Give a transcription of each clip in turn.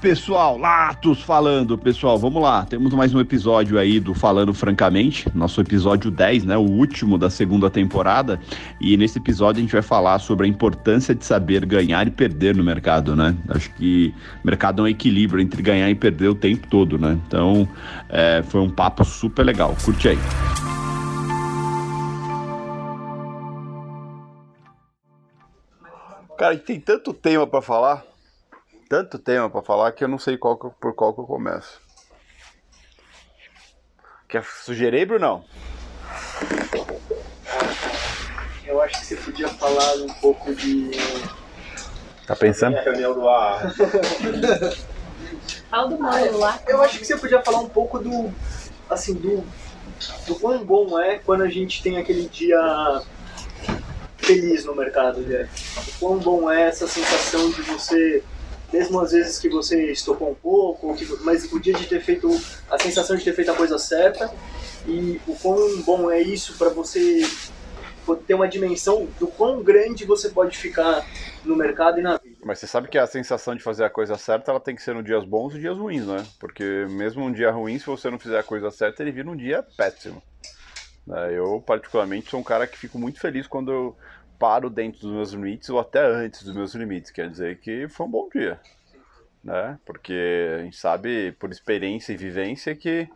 pessoal, Latos falando, pessoal, vamos lá. Temos mais um episódio aí do Falando Francamente, nosso episódio 10, né, o último da segunda temporada. E nesse episódio a gente vai falar sobre a importância de saber ganhar e perder no mercado, né? Acho que mercado é um equilíbrio entre ganhar e perder o tempo todo, né? Então, é, foi um papo super legal. Curte aí. Cara, tem tanto tema para falar tanto tema para falar que eu não sei qual que, por qual que eu começo. Quer sugerir, Brunão? Eu acho que você podia falar um pouco de. Tá pensando? Reunião do ar. Fala do módulo lá. Eu acho que você podia falar um pouco do. Assim, do. Do quão bom é quando a gente tem aquele dia feliz no mercado, né? O quão bom é essa sensação de você mesmo às vezes que você estocou um pouco, que, mas o dia de ter feito, a sensação de ter feito a coisa certa e o quão bom é isso para você ter uma dimensão do quão grande você pode ficar no mercado e na vida. Mas você sabe que a sensação de fazer a coisa certa, ela tem que ser nos dias bons e dias ruins, né? Porque mesmo um dia ruim, se você não fizer a coisa certa, ele vira um dia péssimo. É, eu, particularmente, sou um cara que fico muito feliz quando eu paro dentro dos meus limites ou até antes dos meus limites. Quer dizer que foi um bom dia. Né? Porque a gente sabe por experiência e vivência que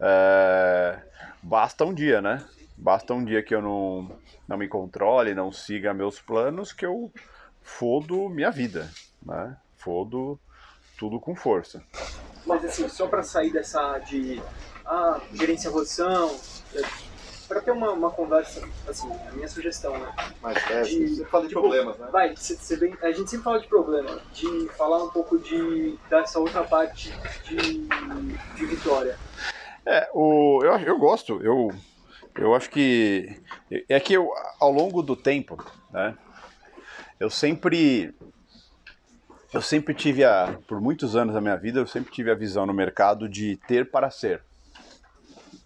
é, basta um dia, né? Basta um dia que eu não, não me controle, não siga meus planos, que eu fodo minha vida, né? Fodo tudo com força. Mas assim, só para sair dessa de ah, gerência rotação, para ter uma, uma conversa, assim, a minha sugestão, né? Mas é, de, você fala de tipo, problemas, né? Vai, cê, cê bem, a gente sempre fala de problema, de falar um pouco de dessa outra parte de, de vitória. É, o, eu, eu gosto, eu, eu acho que é que eu, ao longo do tempo, né, eu sempre eu sempre tive a, por muitos anos da minha vida, eu sempre tive a visão no mercado de ter para ser,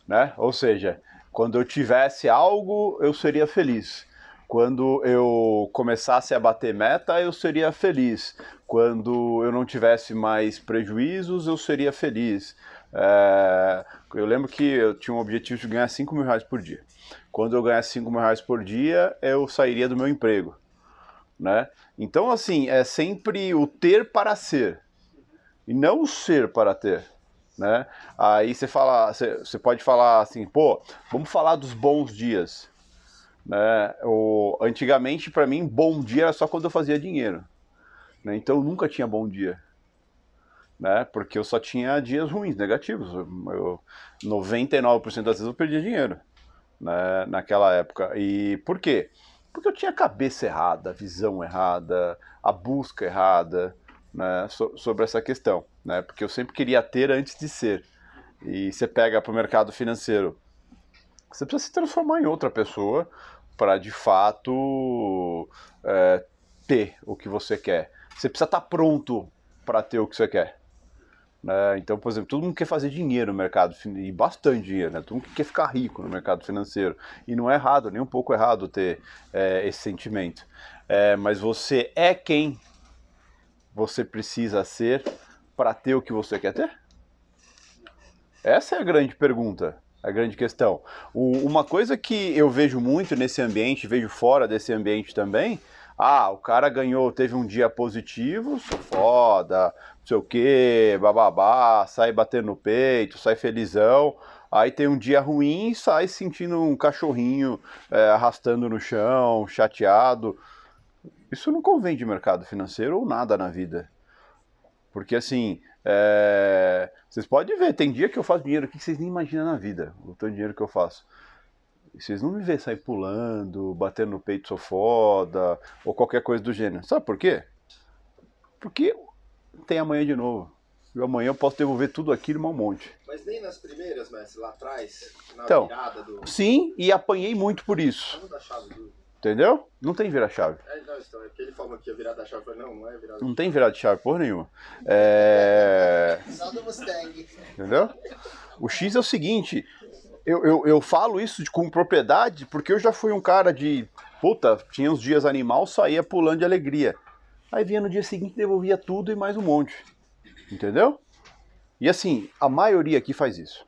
né? Ou seja, quando eu tivesse algo, eu seria feliz. Quando eu começasse a bater meta, eu seria feliz. Quando eu não tivesse mais prejuízos, eu seria feliz. É... eu lembro que eu tinha um objetivo de ganhar 5 mil reais por dia. Quando eu ganhasse 5 mil reais por dia, eu sairia do meu emprego. Né? Então, assim, é sempre o ter para ser e não o ser para ter né? Aí você fala, você, pode falar assim, pô, vamos falar dos bons dias, né? O, antigamente para mim bom dia era só quando eu fazia dinheiro, né? Então eu nunca tinha bom dia, né? Porque eu só tinha dias ruins, negativos. Eu, 99% das vezes eu perdia dinheiro, né? Naquela época. E por quê? Porque eu tinha a cabeça errada, a visão errada, a busca errada, né? So, sobre essa questão né? Porque eu sempre queria ter antes de ser. E você pega para o mercado financeiro, você precisa se transformar em outra pessoa para de fato é, ter o que você quer. Você precisa estar tá pronto para ter o que você quer. Né? Então, por exemplo, todo mundo quer fazer dinheiro no mercado, e bastante dinheiro, né? todo mundo quer ficar rico no mercado financeiro. E não é errado, nem um pouco errado ter é, esse sentimento. É, mas você é quem você precisa ser para ter o que você quer ter? Essa é a grande pergunta, a grande questão. O, uma coisa que eu vejo muito nesse ambiente, vejo fora desse ambiente também, ah, o cara ganhou, teve um dia positivo, sou foda, não sei o que, bababá, sai batendo no peito, sai felizão. Aí tem um dia ruim e sai sentindo um cachorrinho é, arrastando no chão, chateado. Isso não convém de mercado financeiro ou nada na vida. Porque assim, é... vocês podem ver, tem dia que eu faço dinheiro aqui que vocês nem imaginam na vida, o tanto de dinheiro que eu faço. E vocês não me vêem sair pulando, batendo no peito, sou foda, ou qualquer coisa do gênero. Sabe por quê? Porque tem amanhã de novo. E amanhã eu posso devolver tudo aquilo um monte. Mas nem nas primeiras, mestre, lá atrás, na então, virada do. Sim, e apanhei muito por isso. Vamos chave do Entendeu? Não tem vira-chave. É, não, então, é porque ele falou que ia virar da chave. Falei, não, não é virada. Não tem virada de chave porra nenhuma. É... Só do Mustang. Entendeu? O X é o seguinte, eu, eu, eu falo isso de, com propriedade porque eu já fui um cara de. Puta, tinha uns dias animal, saía pulando de alegria. Aí vinha no dia seguinte, devolvia tudo e mais um monte. Entendeu? E assim, a maioria aqui faz isso.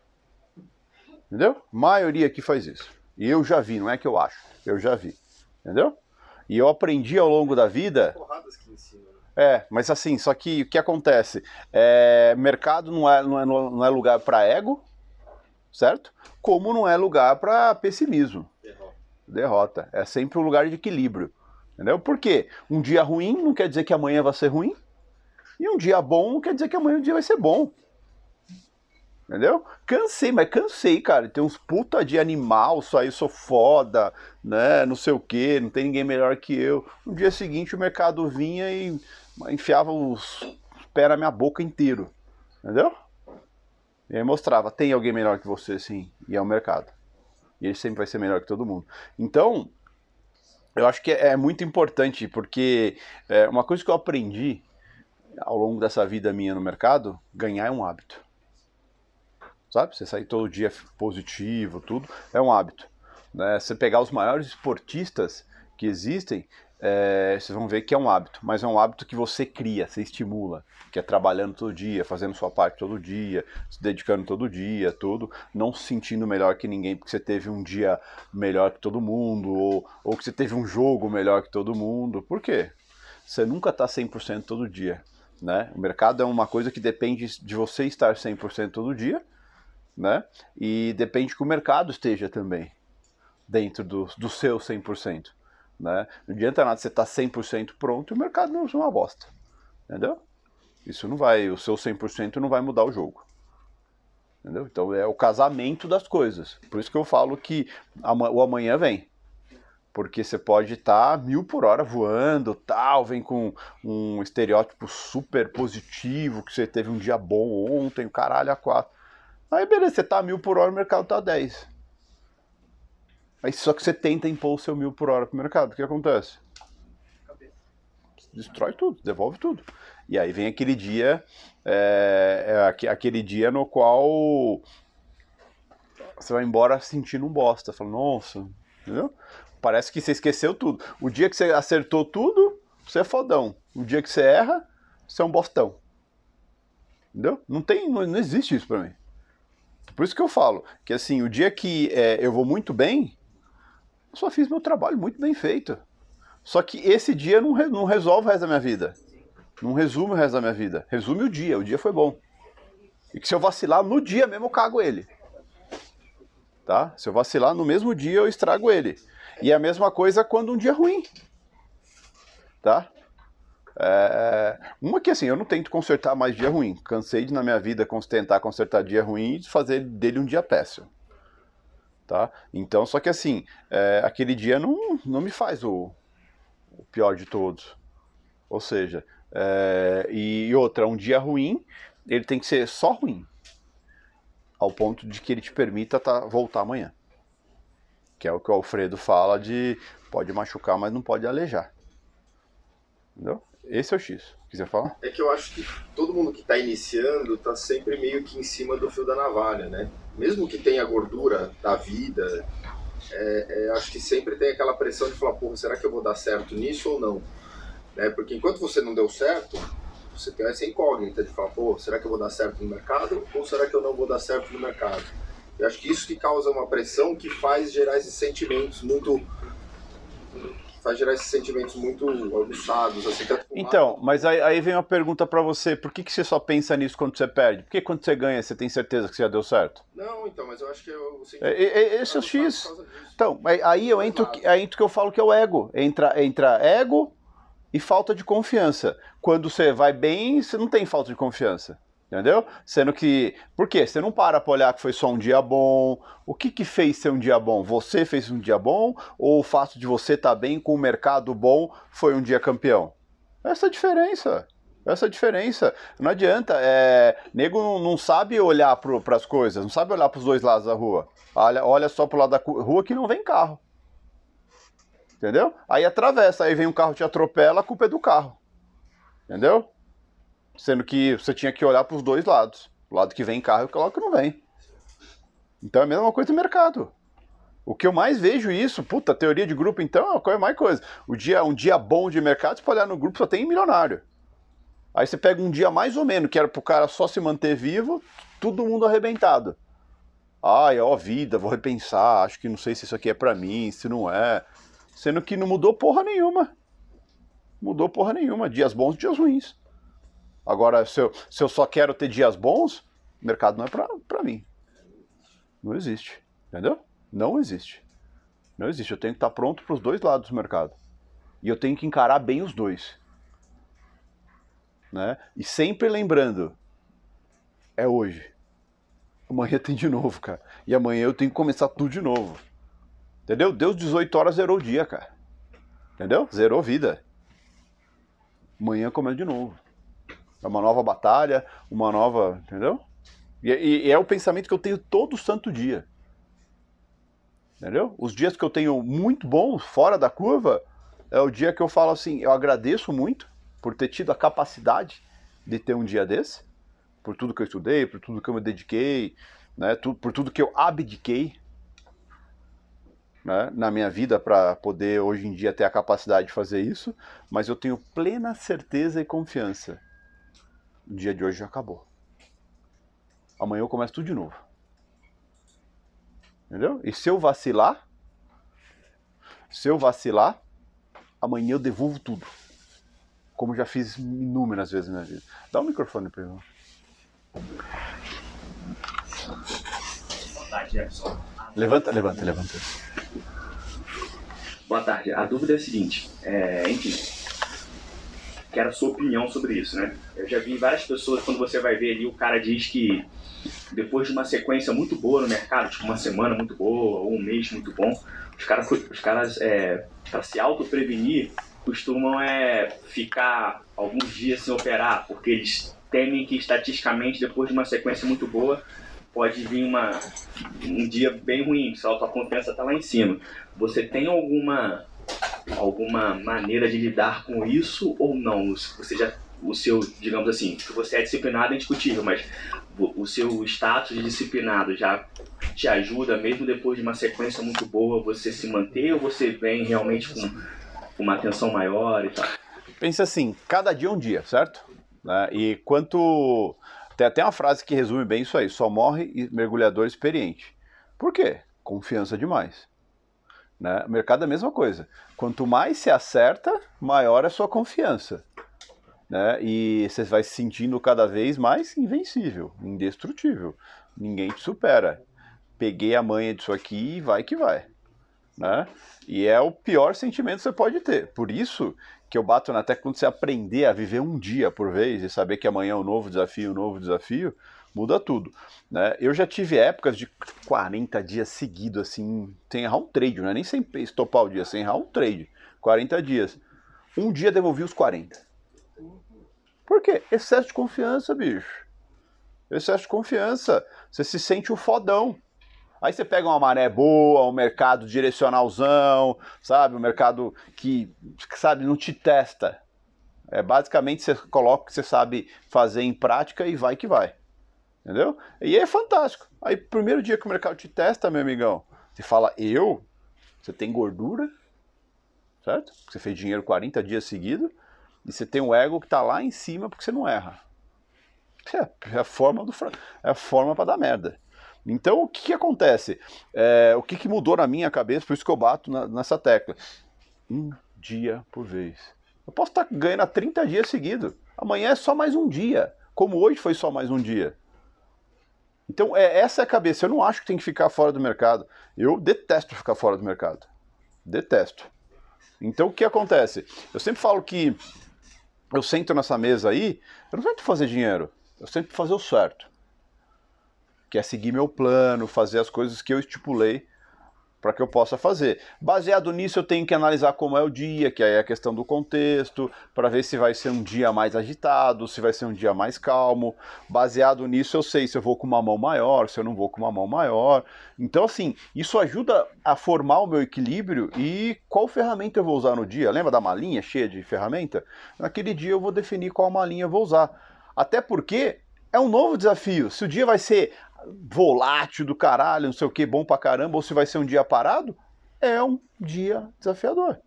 Entendeu? A maioria aqui faz isso. E eu já vi, não é que eu acho, eu já vi. Entendeu? E eu aprendi ao longo da vida. Né? É, mas assim, só que o que acontece? É, mercado não é, não é, não é lugar para ego, certo? Como não é lugar para pessimismo, Derrota. derrota. É sempre um lugar de equilíbrio. Entendeu? Por quê? Um dia ruim não quer dizer que amanhã vai ser ruim. E um dia bom não quer dizer que amanhã o dia vai ser bom. Entendeu? Cansei, mas cansei, cara. Tem uns puta de animal, só aí sou foda, né? Não sei o que, não tem ninguém melhor que eu. No dia seguinte o mercado vinha e enfiava os pés na minha boca inteiro. Entendeu? E aí mostrava, tem alguém melhor que você, sim. E é o mercado. E ele sempre vai ser melhor que todo mundo. Então, eu acho que é muito importante, porque é, uma coisa que eu aprendi ao longo dessa vida minha no mercado, ganhar é um hábito. Sabe? Você sair todo dia positivo, tudo, é um hábito. Né? Você pegar os maiores esportistas que existem, é, vocês vão ver que é um hábito, mas é um hábito que você cria, você estimula, que é trabalhando todo dia, fazendo sua parte todo dia, se dedicando todo dia, tudo, não se sentindo melhor que ninguém porque você teve um dia melhor que todo mundo, ou, ou que você teve um jogo melhor que todo mundo. Por quê? Você nunca está 100% todo dia. Né? O mercado é uma coisa que depende de você estar 100% todo dia, né? E depende que o mercado esteja também dentro do, do seu 100%. Né? Não adianta nada você estar tá 100% pronto e o mercado não é uma bosta. Entendeu? Isso não vai, o seu 100% não vai mudar o jogo. Entendeu? Então é o casamento das coisas. Por isso que eu falo que o amanhã vem. Porque você pode estar mil por hora voando, tal, vem com um estereótipo super positivo, que você teve um dia bom ontem, o caralho a quatro. Aí beleza, você tá mil por hora, o mercado tá 10. Aí só que você tenta impor o seu mil por hora pro mercado, o que acontece? Destrói tudo, devolve tudo. E aí vem aquele dia, é, é aque- aquele dia no qual você vai embora sentindo um bosta, falando, nossa, entendeu? Parece que você esqueceu tudo. O dia que você acertou tudo, você é fodão. O dia que você erra, você é um bostão. Entendeu? Não tem, não, não existe isso pra mim. Por isso que eu falo que assim, o dia que é, eu vou muito bem, eu só fiz meu trabalho muito bem feito. Só que esse dia não, re- não resolve o resto da minha vida. Não resume o resto da minha vida. Resume o dia. O dia foi bom. E que se eu vacilar no dia mesmo, eu cago ele. Tá? Se eu vacilar no mesmo dia, eu estrago ele. E é a mesma coisa quando um dia é ruim. Tá? É, uma que assim, eu não tento consertar mais dia ruim. Cansei de na minha vida tentar consertar dia ruim e fazer dele um dia péssimo. Tá? Então, só que assim, é, aquele dia não, não me faz o, o pior de todos. Ou seja, é, e outra, um dia ruim, ele tem que ser só ruim. Ao ponto de que ele te permita tá, voltar amanhã. Que é o que o Alfredo fala de pode machucar, mas não pode alejar. Entendeu? Esse é o X. Quiser falar? É que eu acho que todo mundo que está iniciando está sempre meio que em cima do fio da navalha, né? Mesmo que tenha gordura da vida, é, é, acho que sempre tem aquela pressão de falar, porra, será que eu vou dar certo nisso ou não? Né? Porque enquanto você não deu certo, você tem essa incógnita de falar, pô, será que eu vou dar certo no mercado ou será que eu não vou dar certo no mercado? Eu acho que isso que causa uma pressão que faz gerar esses sentimentos muito faz gerar esses sentimentos muito aguçados, assim, tanto Então, mas aí, aí vem uma pergunta pra você: por que, que você só pensa nisso quando você perde? Por que quando você ganha você tem certeza que você já deu certo? Não, então, mas eu acho que eu senti- É, é, é, esse é o X. Então, aí- eu entro, aí entro que eu falo que é o ego. Entra, entra ego e falta de confiança. Quando você vai bem, você não tem falta de confiança. Entendeu? Sendo que. Por quê? Você não para pra olhar que foi só um dia bom. O que que fez ser um dia bom? Você fez um dia bom? Ou o fato de você estar bem com o mercado bom foi um dia campeão? Essa é a diferença. Essa é a diferença. Não adianta. É, nego não, sabe olhar para as coisas, não sabe olhar para os dois lados da rua. Olha, olha só pro lado da rua que não vem carro. Entendeu? Aí atravessa, aí vem um carro te atropela, a culpa é do carro. Entendeu? Sendo que você tinha que olhar para os dois lados. O lado que vem carro e o lado que não vem. Então é a mesma coisa do mercado. O que eu mais vejo isso, puta, teoria de grupo então é a mais coisa. O dia, um dia bom de mercado, você pode olhar no grupo, só tem milionário. Aí você pega um dia mais ou menos, que era pro cara só se manter vivo, todo mundo arrebentado. Ai, ó, vida, vou repensar, acho que não sei se isso aqui é para mim, se não é. Sendo que não mudou porra nenhuma. Mudou porra nenhuma. Dias bons, dias ruins. Agora, se eu, se eu só quero ter dias bons, o mercado não é pra mim. Não existe. Entendeu? Não existe. Não existe. Eu tenho que estar pronto para os dois lados do mercado. E eu tenho que encarar bem os dois. Né? E sempre lembrando, é hoje. Amanhã tem de novo, cara. E amanhã eu tenho que começar tudo de novo. Entendeu? Deus 18 horas zerou o dia, cara. Entendeu? Zerou vida. Amanhã começa de novo. É uma nova batalha, uma nova. Entendeu? E, e, é o pensamento que eu tenho todo santo dia. Entendeu? Os dias que eu tenho muito bons, fora da curva, é o dia que eu falo assim: eu agradeço muito por ter tido a capacidade de ter um dia desse, por tudo que eu estudei, por tudo que eu me dediquei, né, por tudo que eu abdiquei né, na minha vida para poder hoje em dia ter a capacidade de fazer isso, mas eu tenho plena certeza e confiança. O dia de hoje já acabou. Amanhã eu começo tudo de novo. Entendeu? E se eu vacilar, se eu vacilar, amanhã eu devolvo tudo. Como já fiz inúmeras vezes na minha vida. Dá o um microfone para ele. Boa tarde, Jefferson. Levanta, levanta, levanta. Boa tarde. A dúvida é a seguinte, é, enfim, quero a sua opinião sobre isso, né? Eu já vi várias pessoas, quando você vai ver ali, o cara diz que depois de uma sequência muito boa no mercado, tipo uma semana muito boa ou um mês muito bom, os caras, os caras é, para se auto-prevenir, costumam é, ficar alguns dias sem operar, porque eles temem que estatisticamente, depois de uma sequência muito boa, pode vir uma, um dia bem ruim, se a autoconfiança está lá em cima. Você tem alguma, alguma maneira de lidar com isso ou não? Você já, o seu, digamos assim, que você é disciplinado é indiscutível, mas o seu status de disciplinado já te ajuda, mesmo depois de uma sequência muito boa, você se manter ou você vem realmente com uma atenção maior e tal? Pensa assim, cada dia é um dia, certo? Né? E quanto. Tem até uma frase que resume bem isso aí: só morre mergulhador experiente. Por quê? Confiança demais. Né? Mercado é a mesma coisa. Quanto mais se acerta, maior é a sua confiança né? E você vai se sentindo cada vez mais invencível, indestrutível. Ninguém te supera. Peguei a manha disso aqui e vai que vai, né? E é o pior sentimento que você pode ter. Por isso que eu bato na tecla quando você aprender a viver um dia por vez e saber que amanhã é um novo desafio, um novo desafio, muda tudo. Né? Eu já tive épocas de 40 dias seguidos, assim, sem errar um trade, não é nem sem estopar o dia, sem errar um trade. 40 dias. Um dia devolvi os 40. Por quê? Excesso de confiança, bicho. Excesso de confiança. Você se sente o fodão. Aí você pega uma maré boa, um mercado direcionalzão, sabe? Um mercado que, sabe, não te testa. É basicamente você coloca o que você sabe fazer em prática e vai que vai. Entendeu? E é fantástico. Aí, primeiro dia que o mercado te testa, meu amigão, você fala, eu? Você tem gordura? Certo? Você fez dinheiro 40 dias seguidos e você tem um ego que está lá em cima porque você não erra. É, é a forma do é a forma para dar merda. Então o que, que acontece? É, o que, que mudou na minha cabeça? Por isso que eu bato na, nessa tecla. Um dia por vez. Eu posso estar tá ganhando há 30 dias seguidos. Amanhã é só mais um dia. Como hoje foi só mais um dia. Então, é, essa é a cabeça. Eu não acho que tem que ficar fora do mercado. Eu detesto ficar fora do mercado. Detesto. Então, o que acontece? Eu sempre falo que eu sento nessa mesa aí, eu não tento fazer dinheiro, eu tento fazer o certo. Que é seguir meu plano, fazer as coisas que eu estipulei para que eu possa fazer. Baseado nisso, eu tenho que analisar como é o dia, que é a questão do contexto, para ver se vai ser um dia mais agitado, se vai ser um dia mais calmo. Baseado nisso, eu sei se eu vou com uma mão maior, se eu não vou com uma mão maior. Então, assim, isso ajuda a formar o meu equilíbrio e qual ferramenta eu vou usar no dia. Lembra da malinha cheia de ferramenta? Naquele dia eu vou definir qual malinha eu vou usar. Até porque é um novo desafio. Se o dia vai ser volátil do caralho, não sei o que, bom pra caramba, ou se vai ser um dia parado, é um dia desafiador.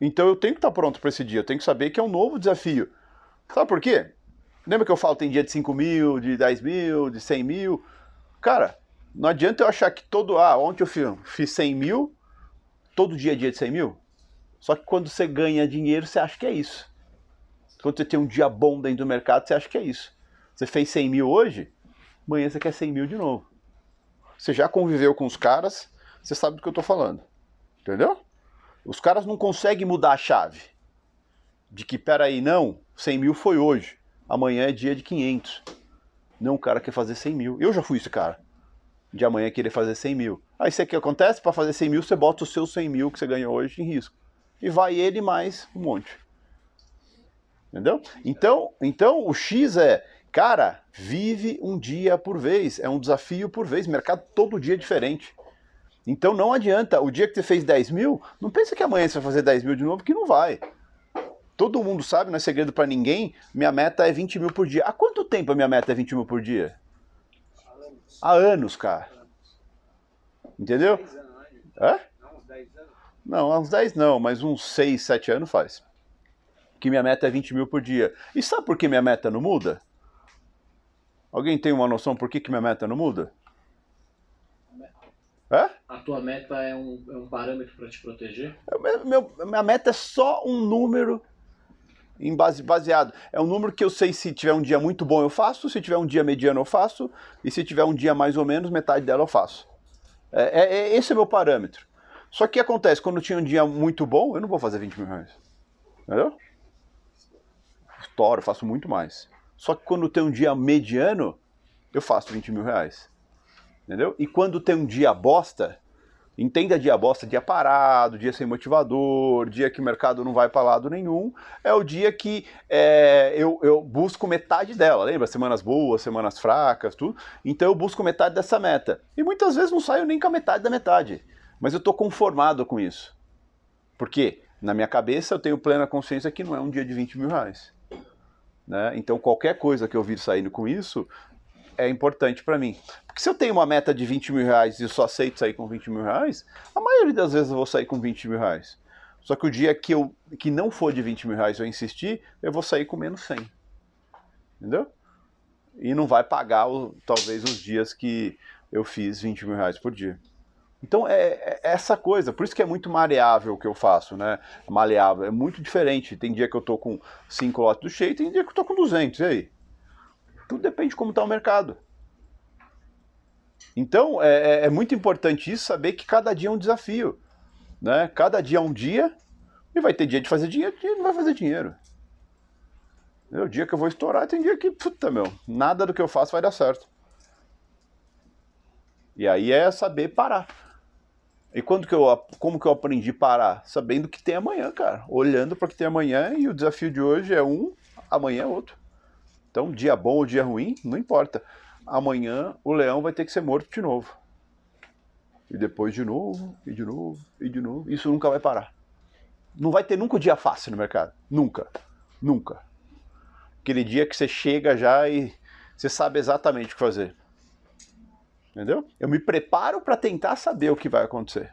Então eu tenho que estar pronto para esse dia, eu tenho que saber que é um novo desafio. Sabe por quê? Lembra que eu falo tem dia de 5 mil, de 10 mil, de 100 mil? Cara, não adianta eu achar que todo. Ah, ontem eu fiz, fiz 100 mil, todo dia é dia de 100 mil. Só que quando você ganha dinheiro, você acha que é isso. Quando você tem um dia bom dentro do mercado, você acha que é isso. Você fez 100 mil hoje, amanhã você quer 100 mil de novo. Você já conviveu com os caras, você sabe do que eu tô falando. Entendeu? Os caras não conseguem mudar a chave. De que, peraí, não, 100 mil foi hoje amanhã é dia de 500. Não, o cara quer fazer 100 mil. Eu já fui esse cara. De amanhã querer fazer 100 mil. Aí o que acontece? Para fazer 100 mil, você bota os seus 100 mil que você ganhou hoje em risco. E vai ele mais um monte. Entendeu? Então, então o X é, cara, vive um dia por vez. É um desafio por vez. Mercado todo dia é diferente. Então não adianta. O dia que você fez 10 mil, não pensa que amanhã você vai fazer 10 mil de novo, que não vai. Todo mundo sabe, não é segredo para ninguém, minha meta é 20 mil por dia. Há quanto tempo a minha meta é 20 mil por dia? Há anos, cara. Entendeu? Hã? Não, há uns 10 não, mas uns 6, 7 anos faz. Que minha meta é 20 mil por dia. E sabe por que minha meta não muda? Alguém tem uma noção por que, que minha meta não muda? É? A tua meta é um, é um parâmetro para te proteger? Meu, meu, minha meta é só um número em base, baseado. É um número que eu sei se tiver um dia muito bom eu faço, se tiver um dia mediano eu faço, e se tiver um dia mais ou menos, metade dela eu faço. É, é, é esse é o meu parâmetro. Só que acontece, quando tinha um dia muito bom, eu não vou fazer 20 mil reais. Entendeu? Estouro, faço muito mais. Só que quando tem um dia mediano, eu faço 20 mil reais. Entendeu? E quando tem um dia bosta, Entenda dia bosta, dia parado, dia sem motivador, dia que o mercado não vai para lado nenhum. É o dia que é, eu, eu busco metade dela, lembra? Semanas boas, semanas fracas, tudo. Então eu busco metade dessa meta. E muitas vezes não saio nem com a metade da metade. Mas eu estou conformado com isso. Porque na minha cabeça eu tenho plena consciência que não é um dia de 20 mil reais. Né? Então qualquer coisa que eu vir saindo com isso, é importante para mim. Porque se eu tenho uma meta de 20 mil reais e eu só aceito sair com 20 mil reais, a maioria das vezes eu vou sair com 20 mil reais. Só que o dia que, eu, que não for de 20 mil reais eu insistir, eu vou sair com menos 100. Entendeu? E não vai pagar talvez os dias que eu fiz 20 mil reais por dia. Então é, é, essa coisa, por isso que é muito maleável o que eu faço, né? Maleável, é muito diferente. Tem dia que eu tô com 5 lotes do cheio, tem dia que eu tô com 200, e aí? Tudo depende de como está o mercado. Então, é, é, é, muito importante isso, saber que cada dia é um desafio. Né? Cada dia é um dia, e vai ter dia de fazer dinheiro, dia não vai fazer dinheiro. O dia que eu vou estourar, tem dia que, puta meu, nada do que eu faço vai dar certo. E aí é saber parar. E quando que eu, como que eu aprendi a parar? Sabendo que tem amanhã, cara. Olhando para o que tem amanhã e o desafio de hoje é um, amanhã é outro. Então, dia bom ou dia ruim, não importa. Amanhã o leão vai ter que ser morto de novo. E depois de novo, e de novo, e de novo. Isso nunca vai parar. Não vai ter nunca um dia fácil no mercado. Nunca. Nunca. Aquele dia que você chega já e você sabe exatamente o que fazer. Entendeu? Eu me preparo para tentar saber o que vai acontecer.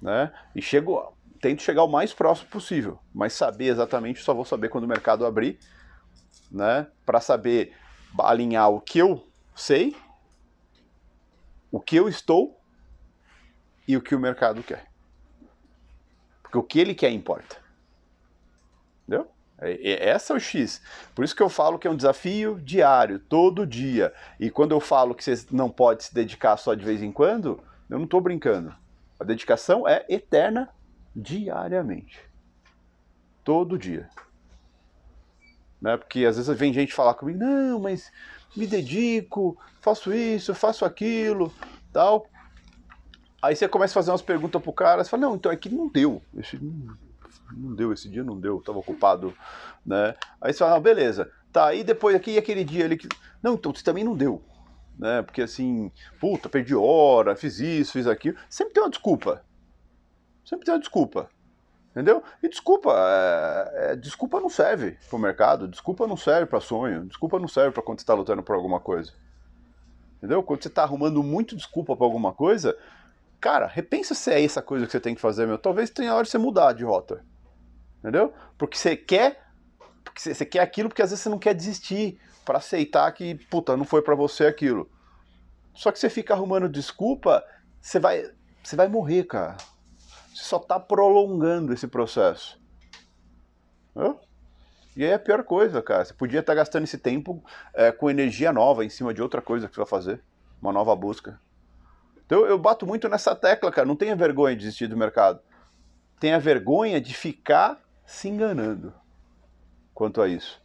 Né? E chego, tento chegar o mais próximo possível. Mas saber exatamente só vou saber quando o mercado abrir né, para saber alinhar o que eu sei, o que eu estou e o que o mercado quer. Porque o que ele quer importa. Entendeu? É, é, essa é o X. Por isso que eu falo que é um desafio diário, todo dia. E quando eu falo que você não pode se dedicar só de vez em quando, eu não estou brincando. A dedicação é eterna diariamente. Todo dia. Né? Porque às vezes vem gente falar comigo, não, mas me dedico, faço isso, faço aquilo, tal. Aí você começa a fazer umas perguntas pro cara, você fala, não, então é que não deu. Esse, não, deu, esse dia não deu, tava ocupado, né? Aí você fala, não, beleza. Tá, aí depois aqui e aquele dia ali que. Não, então você também não deu. Né? Porque assim, puta, perdi hora, fiz isso, fiz aquilo. Sempre tem uma desculpa. Sempre tem uma desculpa. Entendeu? E desculpa, é, é, desculpa não serve para o mercado, desculpa não serve para sonho, desculpa não serve para quando você está lutando por alguma coisa. Entendeu? Quando você está arrumando muito desculpa para alguma coisa, cara, repensa se é essa coisa que você tem que fazer, meu. Talvez tenha hora de você mudar de rota. Entendeu? Porque você quer, porque você quer aquilo porque às vezes você não quer desistir para aceitar que, puta, não foi para você aquilo. Só que você fica arrumando desculpa, você vai, você vai morrer, cara. Você só tá prolongando esse processo. Hã? E aí é a pior coisa, cara. Você podia estar gastando esse tempo é, com energia nova em cima de outra coisa que você vai fazer. Uma nova busca. Então eu bato muito nessa tecla, cara. Não tenha vergonha de desistir do mercado. Tenha vergonha de ficar se enganando quanto a isso.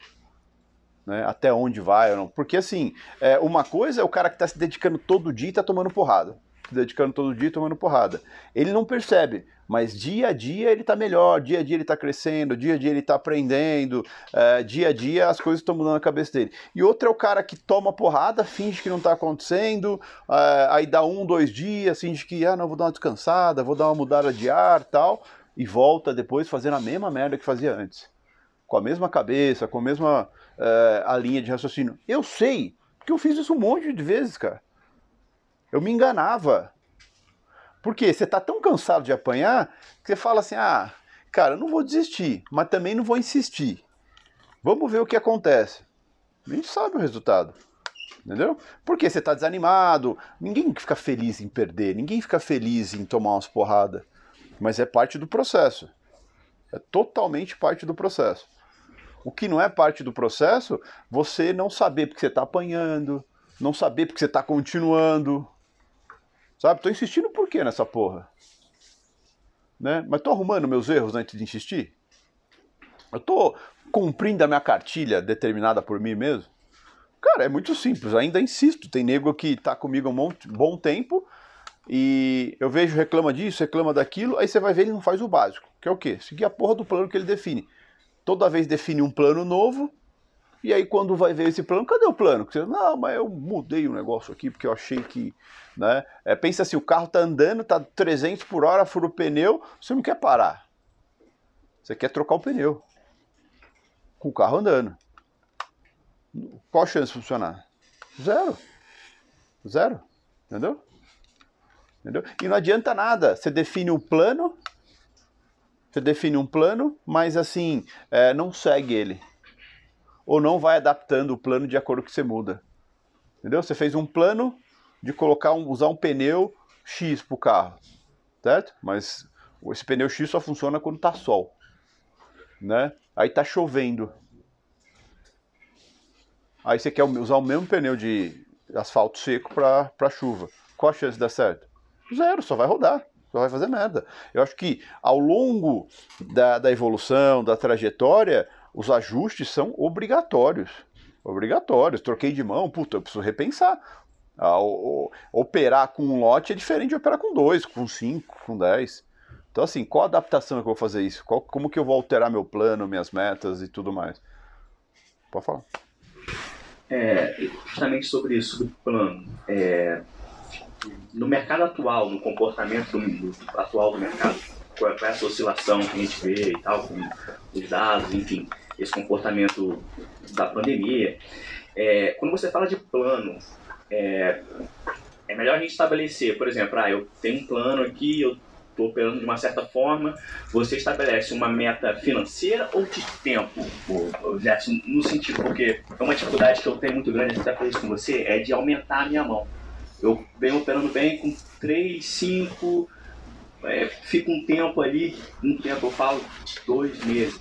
Né? Até onde vai ou não. Porque assim, é, uma coisa é o cara que está se dedicando todo dia e está tomando porrada se dedicando todo dia tomando porrada. Ele não percebe, mas dia a dia ele está melhor, dia a dia ele está crescendo, dia a dia ele está aprendendo, é, dia a dia as coisas estão mudando na cabeça dele. E outro é o cara que toma porrada, finge que não está acontecendo, é, aí dá um, dois dias, finge que, ah, não, vou dar uma descansada, vou dar uma mudada de ar tal, e volta depois fazendo a mesma merda que fazia antes. Com a mesma cabeça, com a mesma é, a linha de raciocínio. Eu sei, porque eu fiz isso um monte de vezes, cara. Eu me enganava. Porque você está tão cansado de apanhar que você fala assim: ah, cara, eu não vou desistir, mas também não vou insistir. Vamos ver o que acontece. A gente sabe o resultado. Entendeu? Porque você está desanimado. Ninguém fica feliz em perder, ninguém fica feliz em tomar umas porradas. Mas é parte do processo. É totalmente parte do processo. O que não é parte do processo, você não saber porque você está apanhando, não saber porque você está continuando, Sabe? Tô insistindo por quê nessa porra? Né? Mas tô arrumando meus erros antes de insistir? Eu tô cumprindo a minha cartilha determinada por mim mesmo? Cara, é muito simples, ainda insisto. Tem nego que tá comigo há um bom tempo e eu vejo reclama disso, reclama daquilo, aí você vai ver ele não faz o básico, que é o quê? Seguir a porra do plano que ele define. Toda vez define um plano novo, e aí quando vai ver esse plano, cadê o plano? Você, não, mas eu mudei o um negócio aqui porque eu achei que, né? É, pensa assim, o carro tá andando, tá 300 por hora, fura o pneu, você não quer parar. Você quer trocar o pneu. Com o carro andando. Qual a chance de funcionar? Zero. Zero. Entendeu? Entendeu? E não adianta nada. Você define um plano, você define um plano, mas assim, é, não segue ele ou não vai adaptando o plano de acordo com que você muda. Entendeu? Você fez um plano de colocar um, usar um pneu X para o carro, certo? Mas esse pneu X só funciona quando tá sol, né? Aí tá chovendo. Aí você quer usar o mesmo pneu de asfalto seco para chuva. Qual a chance de dar certo? Zero, só vai rodar, só vai fazer merda. Eu acho que ao longo da, da evolução, da trajetória, os ajustes são obrigatórios. Obrigatórios. Troquei de mão, puta, eu preciso repensar. Ah, o, o, operar com um lote é diferente de operar com dois, com cinco, com dez. Então, assim, qual adaptação que eu vou fazer isso? Qual, como que eu vou alterar meu plano, minhas metas e tudo mais? Pode falar. É, justamente sobre isso, sobre plano. É, no mercado atual, no comportamento do, do, atual do mercado, com essa oscilação que a gente vê e tal, com os dados, enfim, esse comportamento da pandemia. É, quando você fala de plano, é, é, melhor a gente estabelecer, por exemplo, ah, eu tenho um plano aqui, eu estou operando de uma certa forma, você estabelece uma meta financeira ou de tempo, Gerson, no sentido, porque é uma dificuldade que eu tenho muito grande, até falei isso com você, é de aumentar a minha mão. Eu venho operando bem com 3, 5, é, fico um tempo ali, um tempo eu falo dois meses.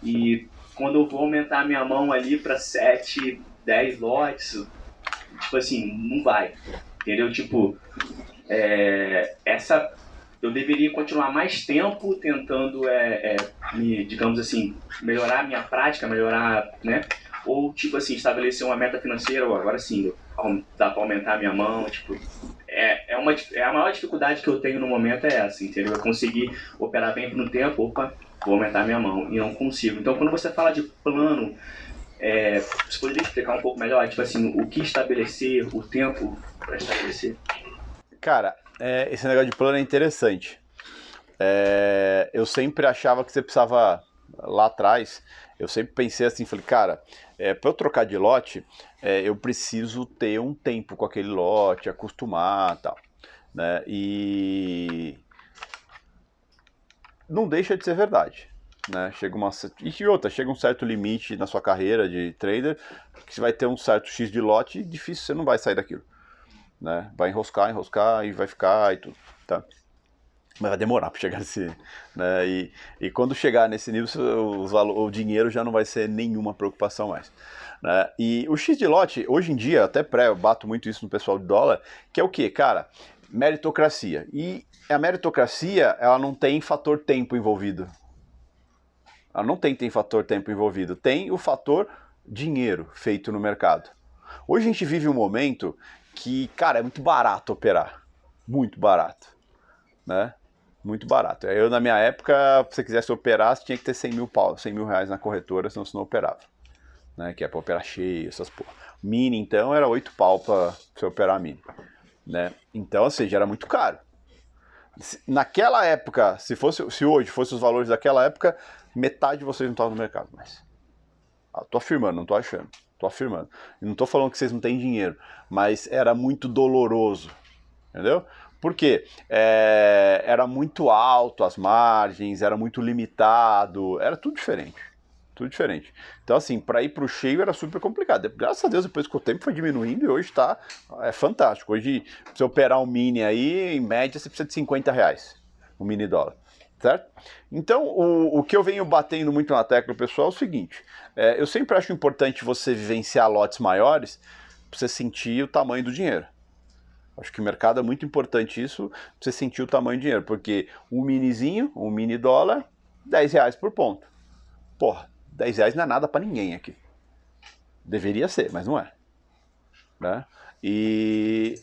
E quando eu vou aumentar minha mão ali para 7, 10 lotes, tipo assim, não vai. Entendeu? Tipo, é, essa eu deveria continuar mais tempo tentando, é, é, me, digamos assim, melhorar minha prática, melhorar, né? Ou, tipo assim, estabelecer uma meta financeira, ou agora sim, dá para aumentar a minha mão, tipo, é, é, uma, é a maior dificuldade que eu tenho no momento é essa, entendeu? Eu conseguir operar bem no tempo, opa, vou aumentar minha mão, e não consigo. Então, quando você fala de plano, é, você poderia explicar um pouco melhor, tipo assim, o que estabelecer, o tempo para estabelecer? Cara, é, esse negócio de plano é interessante. É, eu sempre achava que você precisava, lá atrás, eu sempre pensei assim, falei, cara, é, para eu trocar de lote, é, eu preciso ter um tempo com aquele lote, acostumar tal. Né? E não deixa de ser verdade. né? Chega uma e outra, chega um certo limite na sua carreira de trader que você vai ter um certo x de lote, difícil você não vai sair daquilo, né? Vai enroscar, enroscar e vai ficar e tudo, tá? Mas vai demorar para chegar nesse, né? E, e quando chegar nesse nível, o dinheiro já não vai ser nenhuma preocupação mais. Né? E o X de lote, hoje em dia, até pré, eu bato muito isso no pessoal de dólar, que é o que, cara? Meritocracia. E a meritocracia, ela não tem fator tempo envolvido. Ela não tem, tem fator tempo envolvido. Tem o fator dinheiro feito no mercado. Hoje a gente vive um momento que, cara, é muito barato operar. Muito barato. Né? Muito barato. Eu, na minha época, se você quisesse operar, você tinha que ter 100 mil, pau, 100 mil reais na corretora, senão você não operava né? Que é para operar cheio, essas porra. Mini, então, era 8 pau para você operar mini, né? Então, ou seja, era muito caro. Naquela época, se fosse, se hoje fosse os valores daquela época, metade de vocês não estavam no mercado mais. Ah, tô afirmando, não tô achando. Tô afirmando. E não tô falando que vocês não têm dinheiro, mas era muito doloroso. Entendeu? Porque é, era muito alto as margens, era muito limitado, era tudo diferente tudo diferente. Então, assim, para ir para o cheio era super complicado. Graças a Deus, depois que o tempo foi diminuindo e hoje está é fantástico. Hoje, pra você operar um mini aí, em média, você precisa de 50 reais, um mini dólar. Certo? Então, o, o que eu venho batendo muito na tecla, pessoal, é o seguinte: é, eu sempre acho importante você vivenciar lotes maiores para você sentir o tamanho do dinheiro. Acho que o mercado é muito importante isso, pra você sentir o tamanho do dinheiro, porque um minizinho, um mini dólar, 10 reais por ponto. Porra, 10 reais não é nada para ninguém aqui. Deveria ser, mas não é. Né? E.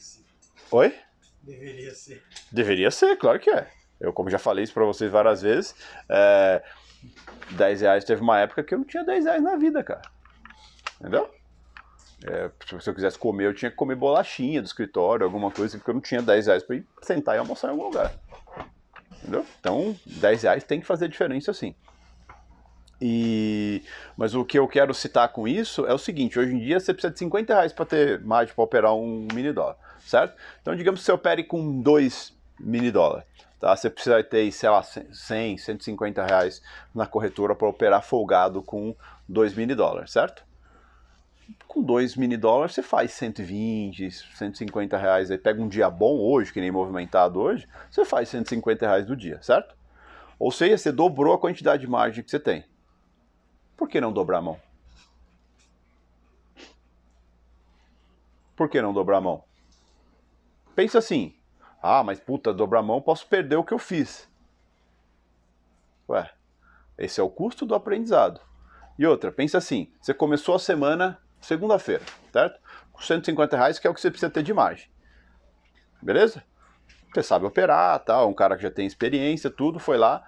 Oi? Deveria ser. Deveria ser, claro que é. Eu, como já falei isso para vocês várias vezes, é... 10 reais teve uma época que eu não tinha 10 reais na vida, cara. Entendeu? É, se eu quisesse comer, eu tinha que comer bolachinha do escritório, alguma coisa, porque eu não tinha 10 reais para ir sentar e almoçar em algum lugar. Entendeu? Então, 10 reais tem que fazer diferença sim. E, mas o que eu quero citar com isso é o seguinte: hoje em dia você precisa de 50 reais para ter margem para operar um mini dólar, certo? Então, digamos que você opere com dois mini dólar, tá? Você precisa ter, sei lá, 100, 150 reais na corretora para operar folgado com dois mini dólares, certo? Com dois mini dólares você faz 120, 150 reais. Aí pega um dia bom hoje, que nem movimentado hoje, você faz 150 reais do dia, certo? Ou seja, você dobrou a quantidade de margem que você tem. Por que não dobrar a mão? Por que não dobrar a mão? Pensa assim: ah, mas puta, dobrar a mão posso perder o que eu fiz. Ué, esse é o custo do aprendizado. E outra, pensa assim: você começou a semana segunda-feira, certo? Com 150 reais, que é o que você precisa ter de margem. Beleza? Você sabe operar, tá? um cara que já tem experiência, tudo, foi lá,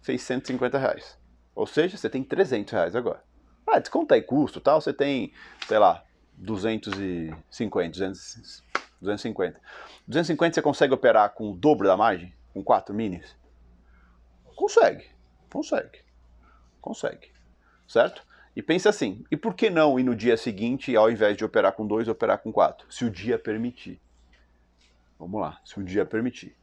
fez 150 reais. Ou seja, você tem 300 reais agora. Ah, desconta aí custo tal, você tem, sei lá, 250, 200, 250. 250 você consegue operar com o dobro da margem? Com 4 minis? Consegue, consegue, consegue, certo? E pensa assim, e por que não ir no dia seguinte, ao invés de operar com 2, operar com 4? Se o dia permitir. Vamos lá, se o dia permitir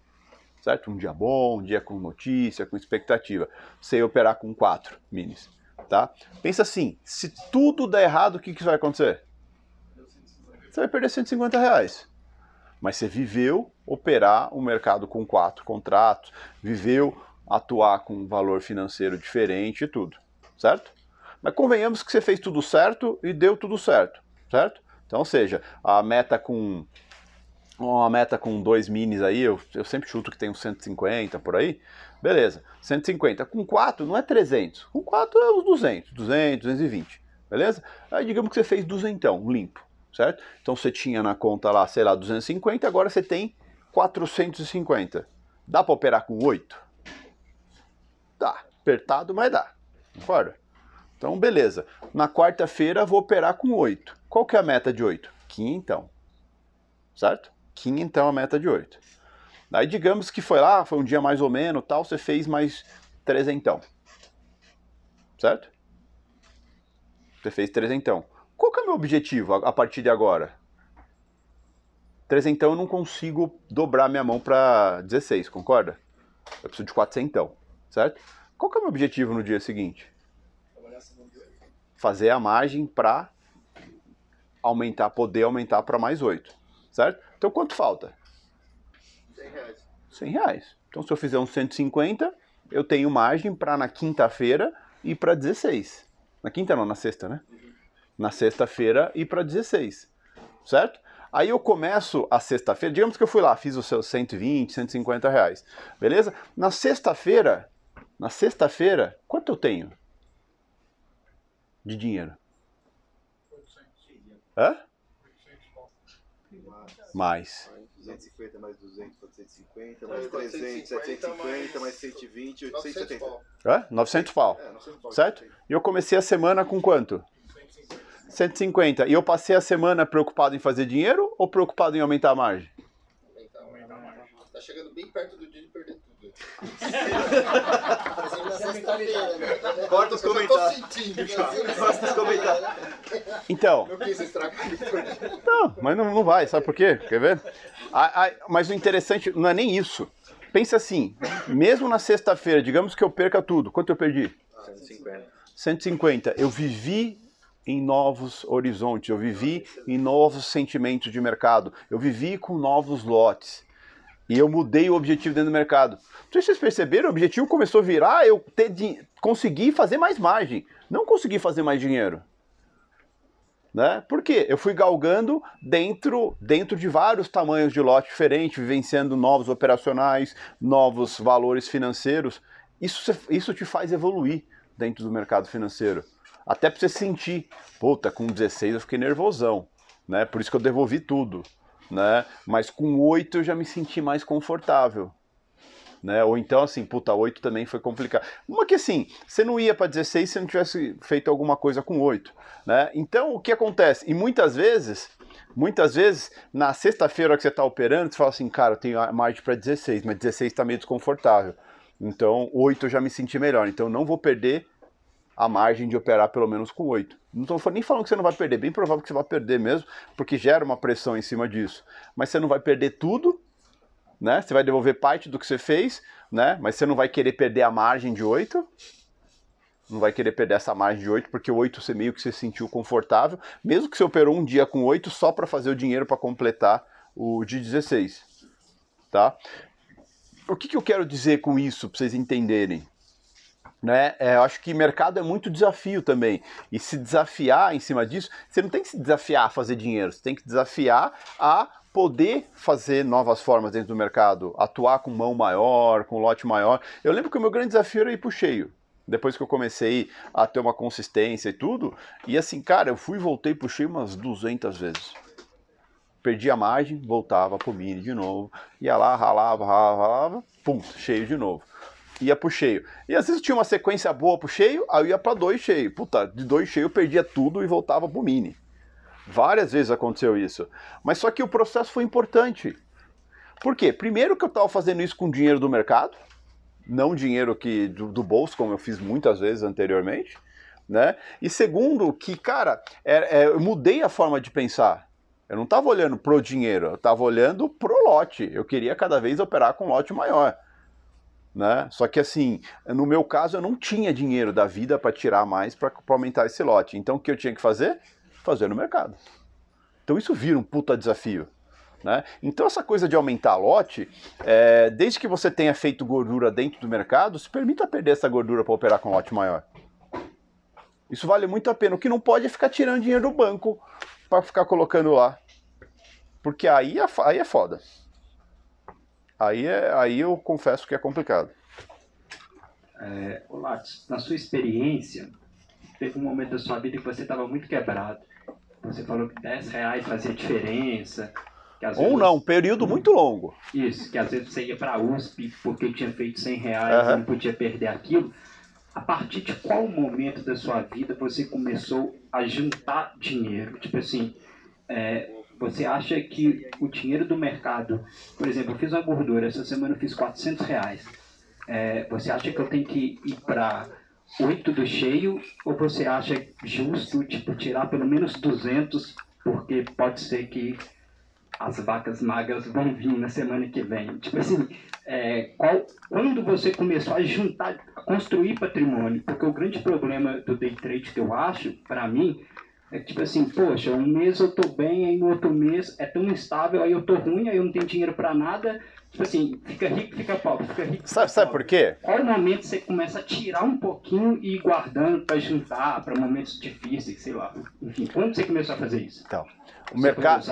certo? Um dia bom, um dia com notícia, com expectativa. Você operar com quatro minis, tá? Pensa assim, se tudo der errado, o que, que vai acontecer? Você vai perder 150 reais. Mas você viveu operar o um mercado com quatro contratos, viveu atuar com um valor financeiro diferente e tudo, certo? Mas convenhamos que você fez tudo certo e deu tudo certo, certo? Então, ou seja, a meta com uma meta com dois minis aí, eu, eu sempre chuto que tem uns 150 por aí. Beleza, 150. Com 4 não é 300. Com 4 é uns 200, 200, 220. Beleza? Aí digamos que você fez 200 limpo, certo? Então você tinha na conta lá, sei lá, 250, agora você tem 450. Dá para operar com 8? Dá. Apertado, mas dá. Concorda? Então, beleza. Na quarta-feira vou operar com 8. Qual que é a meta de 8? Quinhentão. Certo? então a meta de 8. Aí digamos que foi lá, foi um dia mais ou menos, tal, você fez mais trezentão. Certo? Você fez trezentão. Qual que é o meu objetivo a, a partir de agora? Trezentão eu não consigo dobrar minha mão para 16, concorda? Eu preciso de quatrocentão, certo? Qual que é o meu objetivo no dia seguinte? Fazer a margem para aumentar, poder aumentar para mais 8, certo? Então quanto falta? 100 reais. 100 reais. Então se eu fizer uns 150, eu tenho margem para na quinta-feira ir para 16. Na quinta não, na sexta, né? Na sexta-feira ir para 16, certo? Aí eu começo a sexta-feira, digamos que eu fui lá, fiz os seus 120, 150 reais, beleza? Na sexta-feira, na sexta-feira, quanto eu tenho de dinheiro? Hã? Mais. 250 mais 200, 450, Mais mais 300, 750, mais 120, 870. pau. Hã? 900 pau. É, 900 pau. Certo? E eu comecei a semana com quanto? 150. E eu passei a semana preocupado em fazer dinheiro ou preocupado em aumentar a margem? Tá chegando bem perto do Corta os Eu comentários. já. Corta os comentários. Então, Não quis estragar não, mas não, não vai, sabe por quê? Quer ver? A- a- mas o interessante não é nem isso. Pensa assim, mesmo na sexta-feira, digamos que eu perca tudo, quanto eu perdi? 150. 150. Eu vivi em novos horizontes, eu vivi em novos sentimentos de mercado, eu vivi com novos lotes. E eu mudei o objetivo dentro do mercado. Não sei se vocês perceberam, o objetivo começou a virar eu ter di- conseguir fazer mais margem, não conseguir fazer mais dinheiro. Né? Por quê? Eu fui galgando dentro, dentro de vários tamanhos de lote diferentes, vivenciando novos operacionais, novos valores financeiros. Isso, isso te faz evoluir dentro do mercado financeiro. Até para você sentir, puta, com 16 eu fiquei nervosão, né? Por isso que eu devolvi tudo, né? Mas com 8 eu já me senti mais confortável. Né? Ou então assim, puta, 8 também foi complicado. Uma que assim, você não ia para 16 se não tivesse feito alguma coisa com 8, né? Então, o que acontece? E muitas vezes, muitas vezes, na sexta-feira que você está operando, você fala assim, cara, eu tenho margem para 16, mas 16 está meio desconfortável. Então, 8 eu já me senti melhor. Então, não vou perder a margem de operar pelo menos com 8. Não estou nem falando que você não vai perder, bem provável que você vai perder mesmo, porque gera uma pressão em cima disso. Mas você não vai perder tudo, né? Você vai devolver parte do que você fez, né? Mas você não vai querer perder a margem de 8. Não vai querer perder essa margem de 8, porque o 8 você meio que se sentiu confortável, mesmo que você operou um dia com 8 só para fazer o dinheiro para completar o de 16. Tá? O que, que eu quero dizer com isso, para vocês entenderem? Né? É, eu acho que mercado é muito desafio também. E se desafiar em cima disso, você não tem que se desafiar a fazer dinheiro, você tem que desafiar a poder fazer novas formas dentro do mercado, atuar com mão maior, com lote maior. Eu lembro que o meu grande desafio era ir pro cheio. Depois que eu comecei a ter uma consistência e tudo, e assim, cara, eu fui e voltei pro cheio umas 200 vezes. Perdi a margem, voltava pro mini de novo, ia lá, ralava, ralava, ralava, pum, cheio de novo ia pro cheio. E às vezes tinha uma sequência boa pro cheio, aí eu ia pra dois cheio. Puta, de dois cheio eu perdia tudo e voltava pro mini. Várias vezes aconteceu isso. Mas só que o processo foi importante. Por quê? Primeiro que eu estava fazendo isso com dinheiro do mercado, não dinheiro que do, do bolso, como eu fiz muitas vezes anteriormente. Né? E segundo, que, cara, é- é, eu mudei a forma de pensar. Eu não estava olhando pro dinheiro, eu estava olhando pro lote. Eu queria cada vez operar com um lote maior né? Só que assim, no meu caso eu não tinha dinheiro da vida para tirar mais para aumentar esse lote. Então o que eu tinha que fazer? Fazer no mercado. Então isso vira um puta desafio. Né? Então essa coisa de aumentar lote, é, desde que você tenha feito gordura dentro do mercado, se permita perder essa gordura para operar com lote maior. Isso vale muito a pena. O que não pode é ficar tirando dinheiro do banco para ficar colocando lá. Porque aí é, aí é foda. Aí, é, aí eu confesso que é complicado. Ô, Lattes, na sua experiência, teve um momento da sua vida que você estava muito quebrado. Você falou que 10 reais fazia diferença. Ou vezes não, um período muito longo. Isso, que às vezes você ia para a USP porque tinha feito 100 reais Aham. e não podia perder aquilo. A partir de qual momento da sua vida você começou a juntar dinheiro? Tipo assim, é, você acha que o dinheiro do mercado, por exemplo, eu fiz uma gordura, essa semana eu fiz 400 reais. É, você acha que eu tenho que ir para 8 do cheio ou você acha justo tipo, tirar pelo menos 200 porque pode ser que as vacas magras vão vir na semana que vem. Tipo assim, é, qual, quando você começou a juntar, a construir patrimônio, porque o grande problema do day trade que eu acho, para mim, é tipo assim, poxa, um mês eu tô bem, aí no outro mês é tão instável, aí eu tô ruim, aí eu não tenho dinheiro para nada. Tipo assim, fica rico, fica pobre, fica rico. Sabe, sabe por quê? Qual momento você começa a tirar um pouquinho e ir guardando para juntar para momentos difíceis, sei lá. Enfim, quando você começou a fazer isso? Então, o mercado.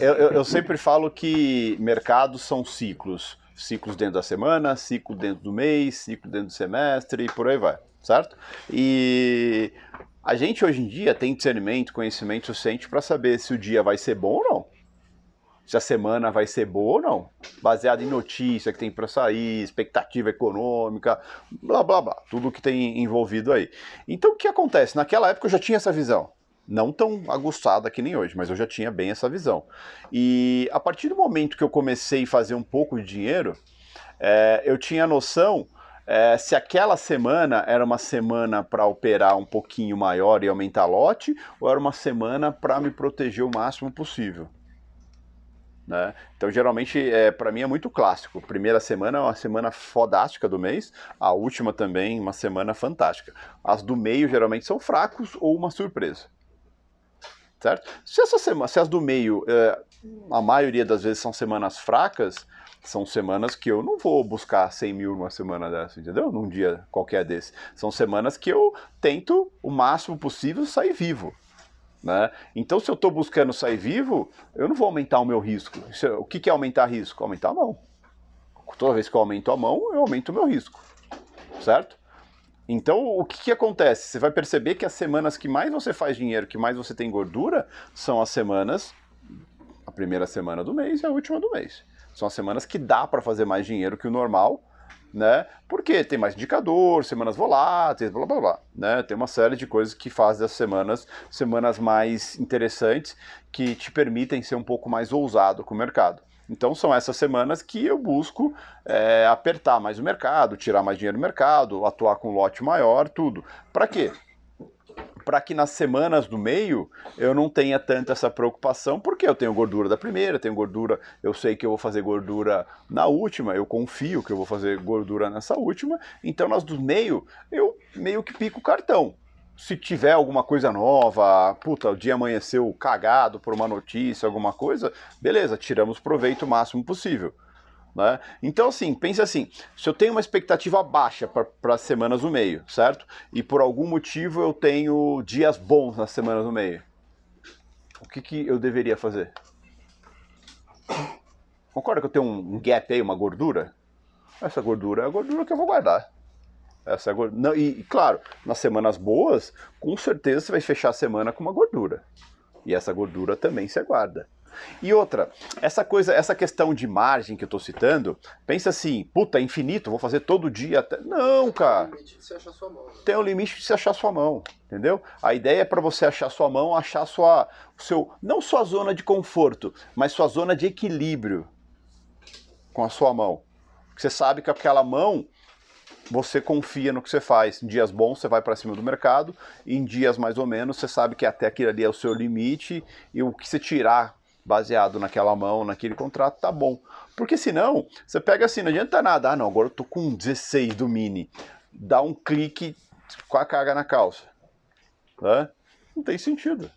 Eu, eu, eu sempre falo que mercados são ciclos. Ciclos dentro da semana, ciclo dentro do mês, ciclo dentro do semestre e por aí vai, certo? E a gente hoje em dia tem discernimento, conhecimento suficiente para saber se o dia vai ser bom ou não. Se a semana vai ser boa ou não. Baseado em notícia que tem para sair, expectativa econômica, blá blá blá. Tudo que tem envolvido aí. Então o que acontece? Naquela época eu já tinha essa visão. Não tão aguçada que nem hoje, mas eu já tinha bem essa visão. E a partir do momento que eu comecei a fazer um pouco de dinheiro, é, eu tinha noção é, se aquela semana era uma semana para operar um pouquinho maior e aumentar lote, ou era uma semana para me proteger o máximo possível. Né? Então, geralmente, é, para mim é muito clássico. Primeira semana é uma semana fodástica do mês, a última também uma semana fantástica. As do meio geralmente são fracos ou uma surpresa. Certo? Se, essa semana, se as do meio, é, a maioria das vezes são semanas fracas, são semanas que eu não vou buscar 100 mil numa semana dessa, entendeu? Num dia qualquer desse. São semanas que eu tento o máximo possível sair vivo. Né? Então, se eu estou buscando sair vivo, eu não vou aumentar o meu risco. O que que é aumentar risco? Aumentar a mão. Toda vez que eu aumento a mão, eu aumento o meu risco. Certo? Então, o que, que acontece? Você vai perceber que as semanas que mais você faz dinheiro, que mais você tem gordura, são as semanas, a primeira semana do mês e a última do mês. São as semanas que dá para fazer mais dinheiro que o normal, né? Porque tem mais indicador, semanas voláteis, blá blá blá, né? Tem uma série de coisas que fazem as semanas semanas mais interessantes que te permitem ser um pouco mais ousado com o mercado. Então são essas semanas que eu busco é, apertar mais o mercado, tirar mais dinheiro do mercado, atuar com lote maior, tudo. Para quê? Para que nas semanas do meio eu não tenha tanta essa preocupação, porque eu tenho gordura da primeira, tenho gordura, eu sei que eu vou fazer gordura na última, eu confio que eu vou fazer gordura nessa última, então nas do meio eu meio que pico o cartão. Se tiver alguma coisa nova, puta, o dia amanheceu cagado por uma notícia, alguma coisa, beleza, tiramos proveito o máximo possível. Né? Então, assim, pense assim: se eu tenho uma expectativa baixa para as semanas do meio, certo? E por algum motivo eu tenho dias bons nas semanas do meio, o que, que eu deveria fazer? Concorda que eu tenho um um gap aí, uma gordura? Essa gordura é a gordura que eu vou guardar. Essa é a gor- Não, e, claro, nas semanas boas, com certeza você vai fechar a semana com uma gordura. E essa gordura também você guarda. E outra, essa coisa, essa questão de margem que eu estou citando, pensa assim, puta, é infinito, vou fazer todo dia até. Não, cara. Limite de você achar sua mão. né? Tem um limite de você achar sua mão, entendeu? A ideia é para você achar sua mão, achar sua, seu, não sua zona de conforto, mas sua zona de equilíbrio com a sua mão. Você sabe que aquela mão você confia no que você faz. Em dias bons você vai para cima do mercado, em dias mais ou menos você sabe que até aquilo ali é o seu limite e o que você tirar baseado naquela mão, naquele contrato, tá bom. Porque senão, você pega assim, não adianta nada. Ah, não, agora eu tô com 16 do mini. Dá um clique com a carga na calça. Né? Não tem sentido.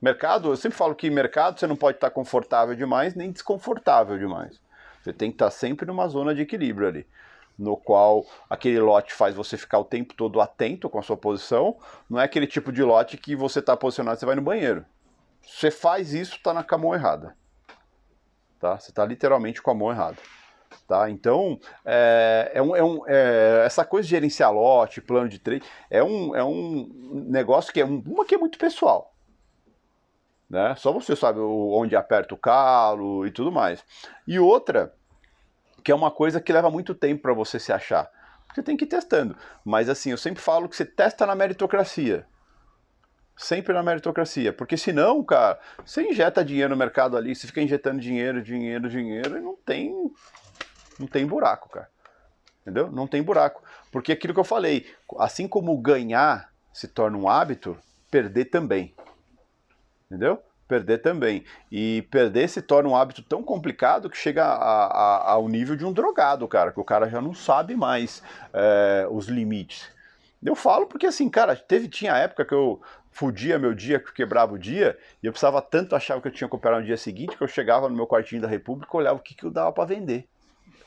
Mercado, eu sempre falo que mercado você não pode estar confortável demais nem desconfortável demais. Você tem que estar sempre numa zona de equilíbrio ali, no qual aquele lote faz você ficar o tempo todo atento com a sua posição. Não é aquele tipo de lote que você está posicionado e você vai no banheiro. Você faz isso, está na mão errada. Tá? Você está literalmente com a mão errada. Tá? Então, é, é um, é um, é, essa coisa de gerenciar lote, plano de trade, é um, é um negócio que é um, uma que é muito pessoal. Né? Só você sabe onde aperta o calo e tudo mais. E outra, que é uma coisa que leva muito tempo para você se achar. Você tem que ir testando. Mas assim, eu sempre falo que você testa na meritocracia. Sempre na meritocracia. Porque senão, cara, você injeta dinheiro no mercado ali, você fica injetando dinheiro, dinheiro, dinheiro, e não tem. Não tem buraco, cara. Entendeu? Não tem buraco. Porque aquilo que eu falei, assim como ganhar se torna um hábito, perder também. Entendeu? Perder também. E perder se torna um hábito tão complicado que chega a, a, ao nível de um drogado, cara, que o cara já não sabe mais é, os limites. Eu falo porque assim, cara, teve, tinha época que eu fudia meu dia, que eu quebrava o dia, e eu precisava tanto achar o que eu tinha que operar no dia seguinte, que eu chegava no meu quartinho da República e olhava o que, que eu dava para vender.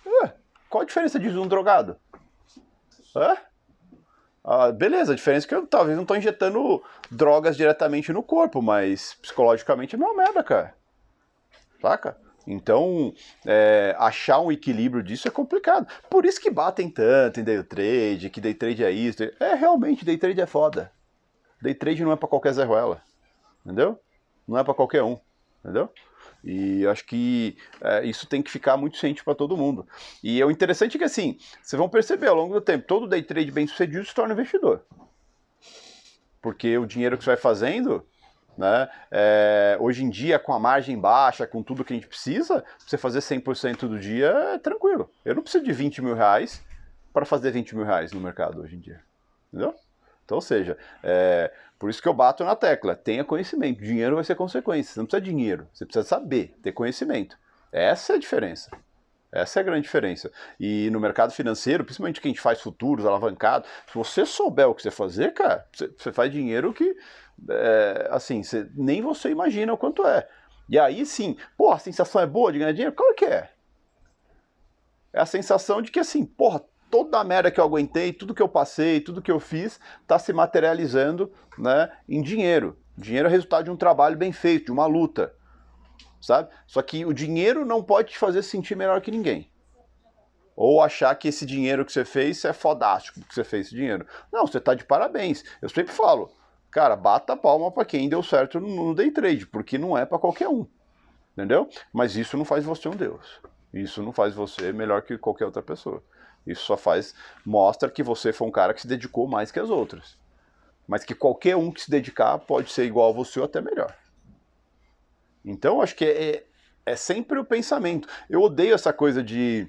Ué, qual a diferença de um drogado? Hã? Ah, beleza, a diferença é que eu talvez não estou injetando drogas diretamente no corpo, mas psicologicamente é uma merda, cara. Saca? Então, é, achar um equilíbrio disso é complicado. Por isso que batem tanto em day trade, que day trade é isso. É, realmente, day trade é foda. Day trade não é para qualquer Zé Ruela. Entendeu? Não é para qualquer um. Entendeu? E acho que é, isso tem que ficar muito ciente para todo mundo. E o interessante é que, assim, vocês vão perceber ao longo do tempo, todo day trade bem sucedido se torna investidor. Porque o dinheiro que você vai fazendo, né, é, hoje em dia, com a margem baixa, com tudo que a gente precisa, você fazer 100% do dia é tranquilo. Eu não preciso de 20 mil reais para fazer 20 mil reais no mercado hoje em dia. Entendeu? Então, ou seja, é, por isso que eu bato na tecla, tenha conhecimento. Dinheiro vai ser consequência. Você não precisa de dinheiro, você precisa saber, ter conhecimento. Essa é a diferença. Essa é a grande diferença. E no mercado financeiro, principalmente quem faz futuros, alavancado, se você souber o que você fazer, cara, você, faz dinheiro que, é, assim, você, nem você imagina o quanto é. E aí sim, pô, a sensação é boa de ganhar dinheiro? Claro que é. É a sensação de que, assim, porra, toda a merda que eu aguentei, tudo que eu passei, tudo que eu fiz, está se materializando né, em dinheiro. Dinheiro é resultado de um trabalho bem feito, de uma luta. Sabe? Só que o dinheiro não pode te fazer sentir melhor que ninguém. Ou achar que esse dinheiro que você fez é fodástico, que você fez esse dinheiro. Não, você está de parabéns. Eu sempre falo, cara, bata a palma para quem deu certo no day trade, porque não é para qualquer um. Entendeu? Mas isso não faz você um deus. Isso não faz você melhor que qualquer outra pessoa. Isso só faz, mostra que você foi um cara que se dedicou mais que as outras. Mas que qualquer um que se dedicar pode ser igual a você ou até melhor. Então, acho que é, é, é sempre o pensamento. Eu odeio essa coisa de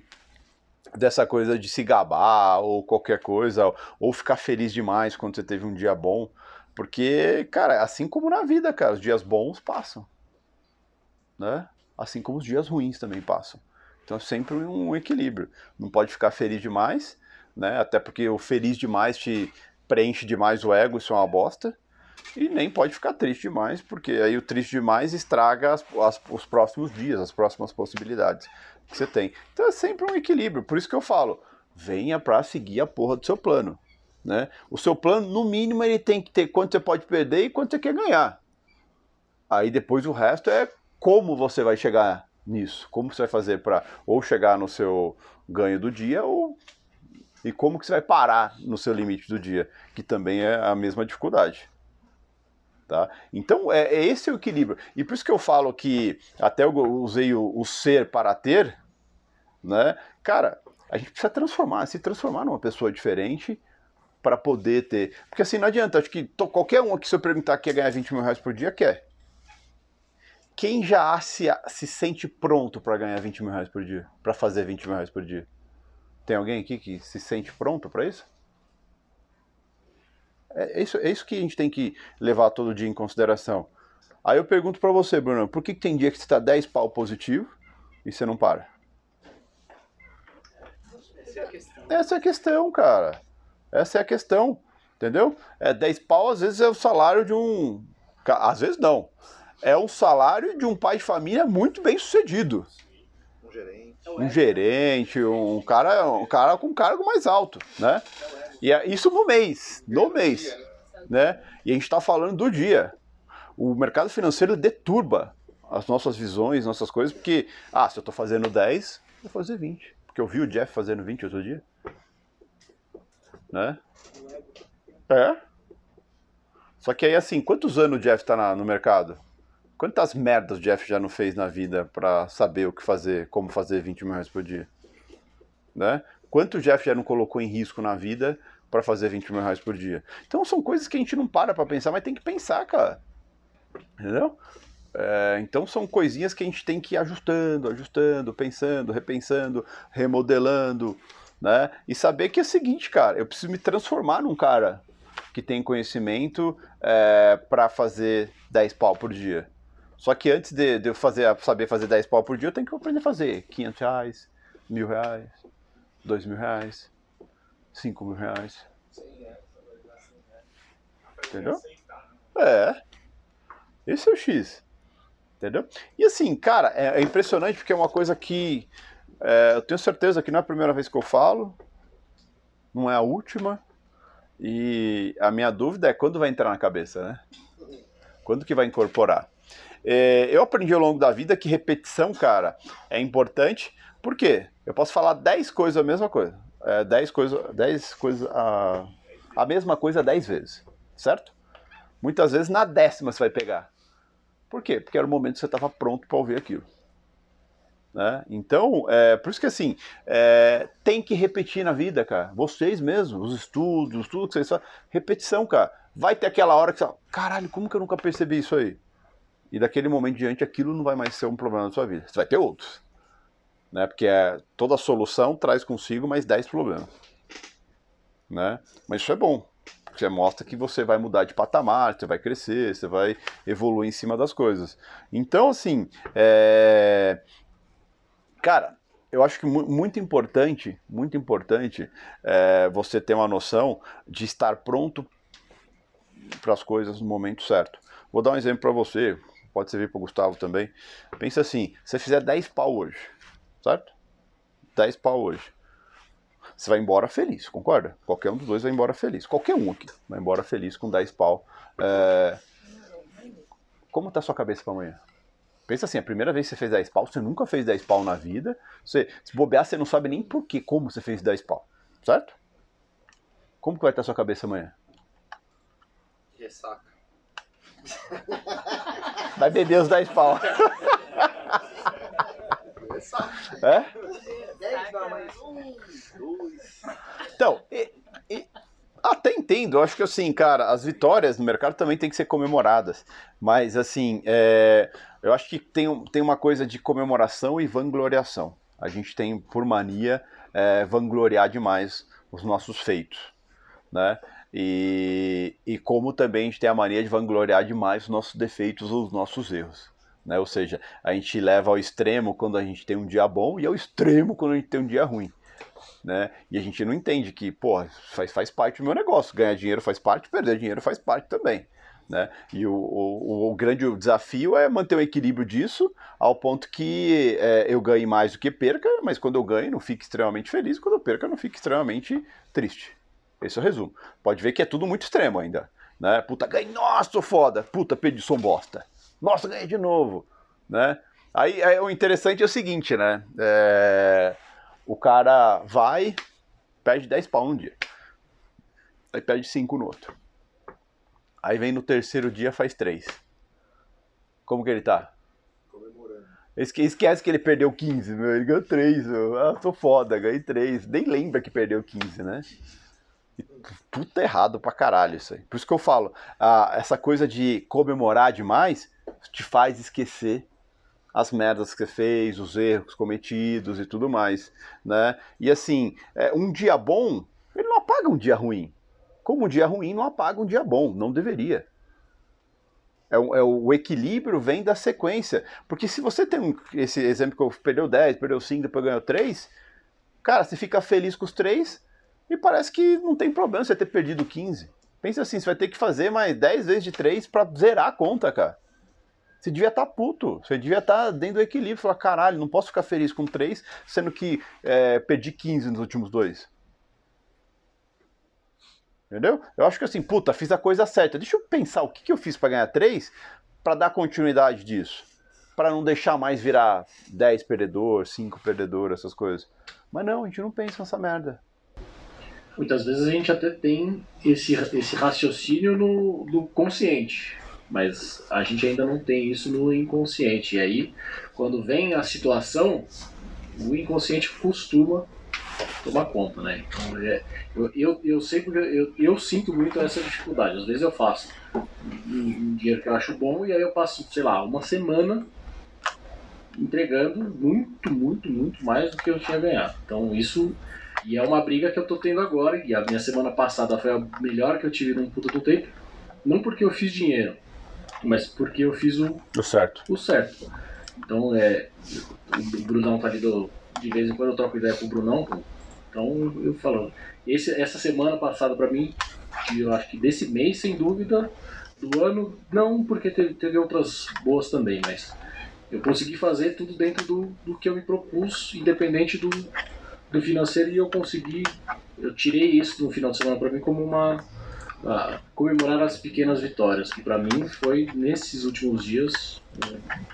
dessa coisa de se gabar ou qualquer coisa, ou ficar feliz demais quando você teve um dia bom, porque, cara, assim como na vida, cara, os dias bons passam, né? Assim como os dias ruins também passam. Então é sempre um equilíbrio. Não pode ficar feliz demais, né? Até porque o feliz demais te preenche demais o ego, isso é uma bosta. E nem pode ficar triste demais, porque aí o triste demais estraga as, as, os próximos dias, as próximas possibilidades que você tem. Então é sempre um equilíbrio. Por isso que eu falo, venha para seguir a porra do seu plano. Né? O seu plano, no mínimo, ele tem que ter quanto você pode perder e quanto você quer ganhar. Aí depois o resto é como você vai chegar nisso? Como você vai fazer para ou chegar no seu ganho do dia ou e como que você vai parar no seu limite do dia, que também é a mesma dificuldade. Tá? Então é, é esse o equilíbrio. E por isso que eu falo que até eu usei o, o ser para ter, né? Cara, a gente precisa transformar, se transformar numa pessoa diferente para poder ter. Porque assim não adianta, acho que qualquer um aqui, se eu perguntar quer ganhar 20 mil reais por dia, quer quem já se, se sente pronto para ganhar 20 mil reais por dia? Para fazer 20 mil reais por dia? Tem alguém aqui que se sente pronto para isso? É, é isso? é isso que a gente tem que levar todo dia em consideração. Aí eu pergunto para você, Bruno, por que, que tem dia que você está 10 pau positivo e você não para? Essa é a questão. Essa é a questão, cara. Essa é a questão. Entendeu? É 10 pau, às vezes é o salário de um. Às vezes não é o salário de um pai de família muito bem sucedido. Um gerente. Um gerente, um cara, um cara com um cargo mais alto, né? E é isso no mês, no mês, né? E a gente está falando do dia. O mercado financeiro deturba as nossas visões, nossas coisas, porque, ah, se eu estou fazendo 10, vou fazer 20. Porque eu vi o Jeff fazendo 20 outro dia. Né? É. Só que aí, assim, quantos anos o Jeff está no mercado? Quantas merdas o Jeff já não fez na vida para saber o que fazer, como fazer 20 mil reais por dia? Né? Quanto o Jeff já não colocou em risco na vida para fazer 20 mil reais por dia? Então são coisas que a gente não para para pensar, mas tem que pensar, cara. Entendeu? É, então são coisinhas que a gente tem que ir ajustando, ajustando, pensando, repensando, remodelando, né? E saber que é o seguinte, cara, eu preciso me transformar num cara que tem conhecimento é, para fazer 10 pau por dia. Só que antes de, de eu fazer, saber fazer 10 pau por dia, eu tenho que aprender a fazer 500 reais, mil reais, dois mil reais, cinco mil reais. Entendeu? É. Esse é o X. Entendeu? E assim, cara, é, é impressionante porque é uma coisa que é, eu tenho certeza que não é a primeira vez que eu falo, não é a última. E a minha dúvida é quando vai entrar na cabeça, né? Quando que vai incorporar? É, eu aprendi ao longo da vida que repetição, cara, é importante. Por quê? Eu posso falar 10 coisas a mesma coisa. É, 10 coisas, 10 coisas, a, a mesma coisa 10 vezes, certo? Muitas vezes na décima você vai pegar. Por quê? Porque era o momento que você estava pronto para ouvir aquilo. Né? Então, é, por isso que assim, é, tem que repetir na vida, cara. Vocês mesmos, os estudos, tudo que vocês fazem, repetição, cara. Vai ter aquela hora que você fala, caralho, como que eu nunca percebi isso aí? E daquele momento diante, aquilo não vai mais ser um problema na sua vida. Você vai ter outros. Né? Porque é, toda solução traz consigo mais 10 problemas. Né? Mas isso é bom. Porque mostra que você vai mudar de patamar, você vai crescer, você vai evoluir em cima das coisas. Então, assim, é... cara, eu acho que muito importante, muito importante é você ter uma noção de estar pronto para as coisas no momento certo. Vou dar um exemplo para você, pode servir para o Gustavo também. Pensa assim, se você fizer 10 pau hoje, certo? 10 pau hoje. Você vai embora feliz, concorda? Qualquer um dos dois vai embora feliz. Qualquer um aqui vai embora feliz com 10 pau. É... Como tá a sua cabeça para amanhã? Pensa assim, a primeira vez que você fez 10 pau, você nunca fez 10 pau na vida. Você, se bobear, você não sabe nem por que, como você fez 10 pau. Certo? Como que vai estar a sua cabeça amanhã? Ressaca. Vai beber os 10 pau. É? Então, e, e, até entendo, eu acho que assim, cara, as vitórias no mercado também tem que ser comemoradas. Mas assim, é, eu acho que tem, tem uma coisa de comemoração e vangloriação. A gente tem, por mania, é, vangloriar demais os nossos feitos. Né? E, e como também a gente tem a mania de vangloriar demais os nossos defeitos os nossos erros. Né? Ou seja, a gente leva ao extremo quando a gente tem um dia bom e ao extremo quando a gente tem um dia ruim. Né? E a gente não entende que, pô, faz, faz parte do meu negócio. Ganhar dinheiro faz parte, perder dinheiro faz parte também. Né? E o, o, o grande desafio é manter o equilíbrio disso ao ponto que é, eu ganhe mais do que perca, mas quando eu ganho, não fique extremamente feliz, quando eu perca, não fique extremamente triste. Esse é o resumo. Pode ver que é tudo muito extremo ainda. Né? Puta, ganhei, nossa, sou foda. Puta, perdi, sou bosta. Nossa, ganhei de novo. Né? Aí, aí o interessante é o seguinte, né? É, o cara vai, perde 10 pau um dia. Aí perde 5 no outro. Aí vem no terceiro dia, faz 3. Como que ele tá? Comemorando. Esquece que ele perdeu 15, meu. Ele ganhou 3, meu. Ah, tô foda, ganhei 3. Nem lembra que perdeu 15, né? Tudo tá errado pra caralho isso aí. Por isso que eu falo, ah, essa coisa de comemorar demais te faz esquecer as merdas que você fez, os erros cometidos e tudo mais, né? E assim, é, um dia bom, ele não apaga um dia ruim. Como um dia ruim não apaga um dia bom, não deveria. É, é, o equilíbrio vem da sequência. Porque se você tem um, esse exemplo que eu perdeu 10, perdeu 5, depois ganhou 3, cara, você fica feliz com os 3, e parece que não tem problema você ter perdido 15. Pensa assim, você vai ter que fazer mais 10 vezes de 3 para zerar a conta, cara. Você devia estar tá puto, você devia estar tá dentro do equilíbrio. Falar, caralho, não posso ficar feliz com 3, sendo que é, perdi 15 nos últimos dois. Entendeu? Eu acho que assim, puta, fiz a coisa certa. Deixa eu pensar o que, que eu fiz para ganhar 3 para dar continuidade disso. Para não deixar mais virar 10 perdedor, 5 perdedor, essas coisas. Mas não, a gente não pensa nessa merda muitas vezes a gente até tem esse, esse raciocínio no, no consciente, mas a gente ainda não tem isso no inconsciente. E aí, quando vem a situação, o inconsciente costuma tomar conta, né? Então, é, eu, eu, eu sei porque eu, eu sinto muito essa dificuldade. Às vezes eu faço um, um dinheiro que eu acho bom e aí eu passo, sei lá, uma semana entregando muito, muito, muito mais do que eu tinha ganhado. Então isso e é uma briga que eu tô tendo agora, e a minha semana passada foi a melhor que eu tive num puta do tempo. Não porque eu fiz dinheiro, mas porque eu fiz o, Deu certo. o certo. Então, é, o Brunão tá ali do, de vez em quando eu troco ideia com o Brunão, então eu falo, esse, essa semana passada pra mim, e eu acho que desse mês, sem dúvida, do ano, não porque teve, teve outras boas também, mas eu consegui fazer tudo dentro do, do que eu me propus, independente do, do financeiro, e eu consegui, eu tirei isso no final de semana pra mim como uma comemorar as pequenas vitórias, que pra mim foi nesses últimos dias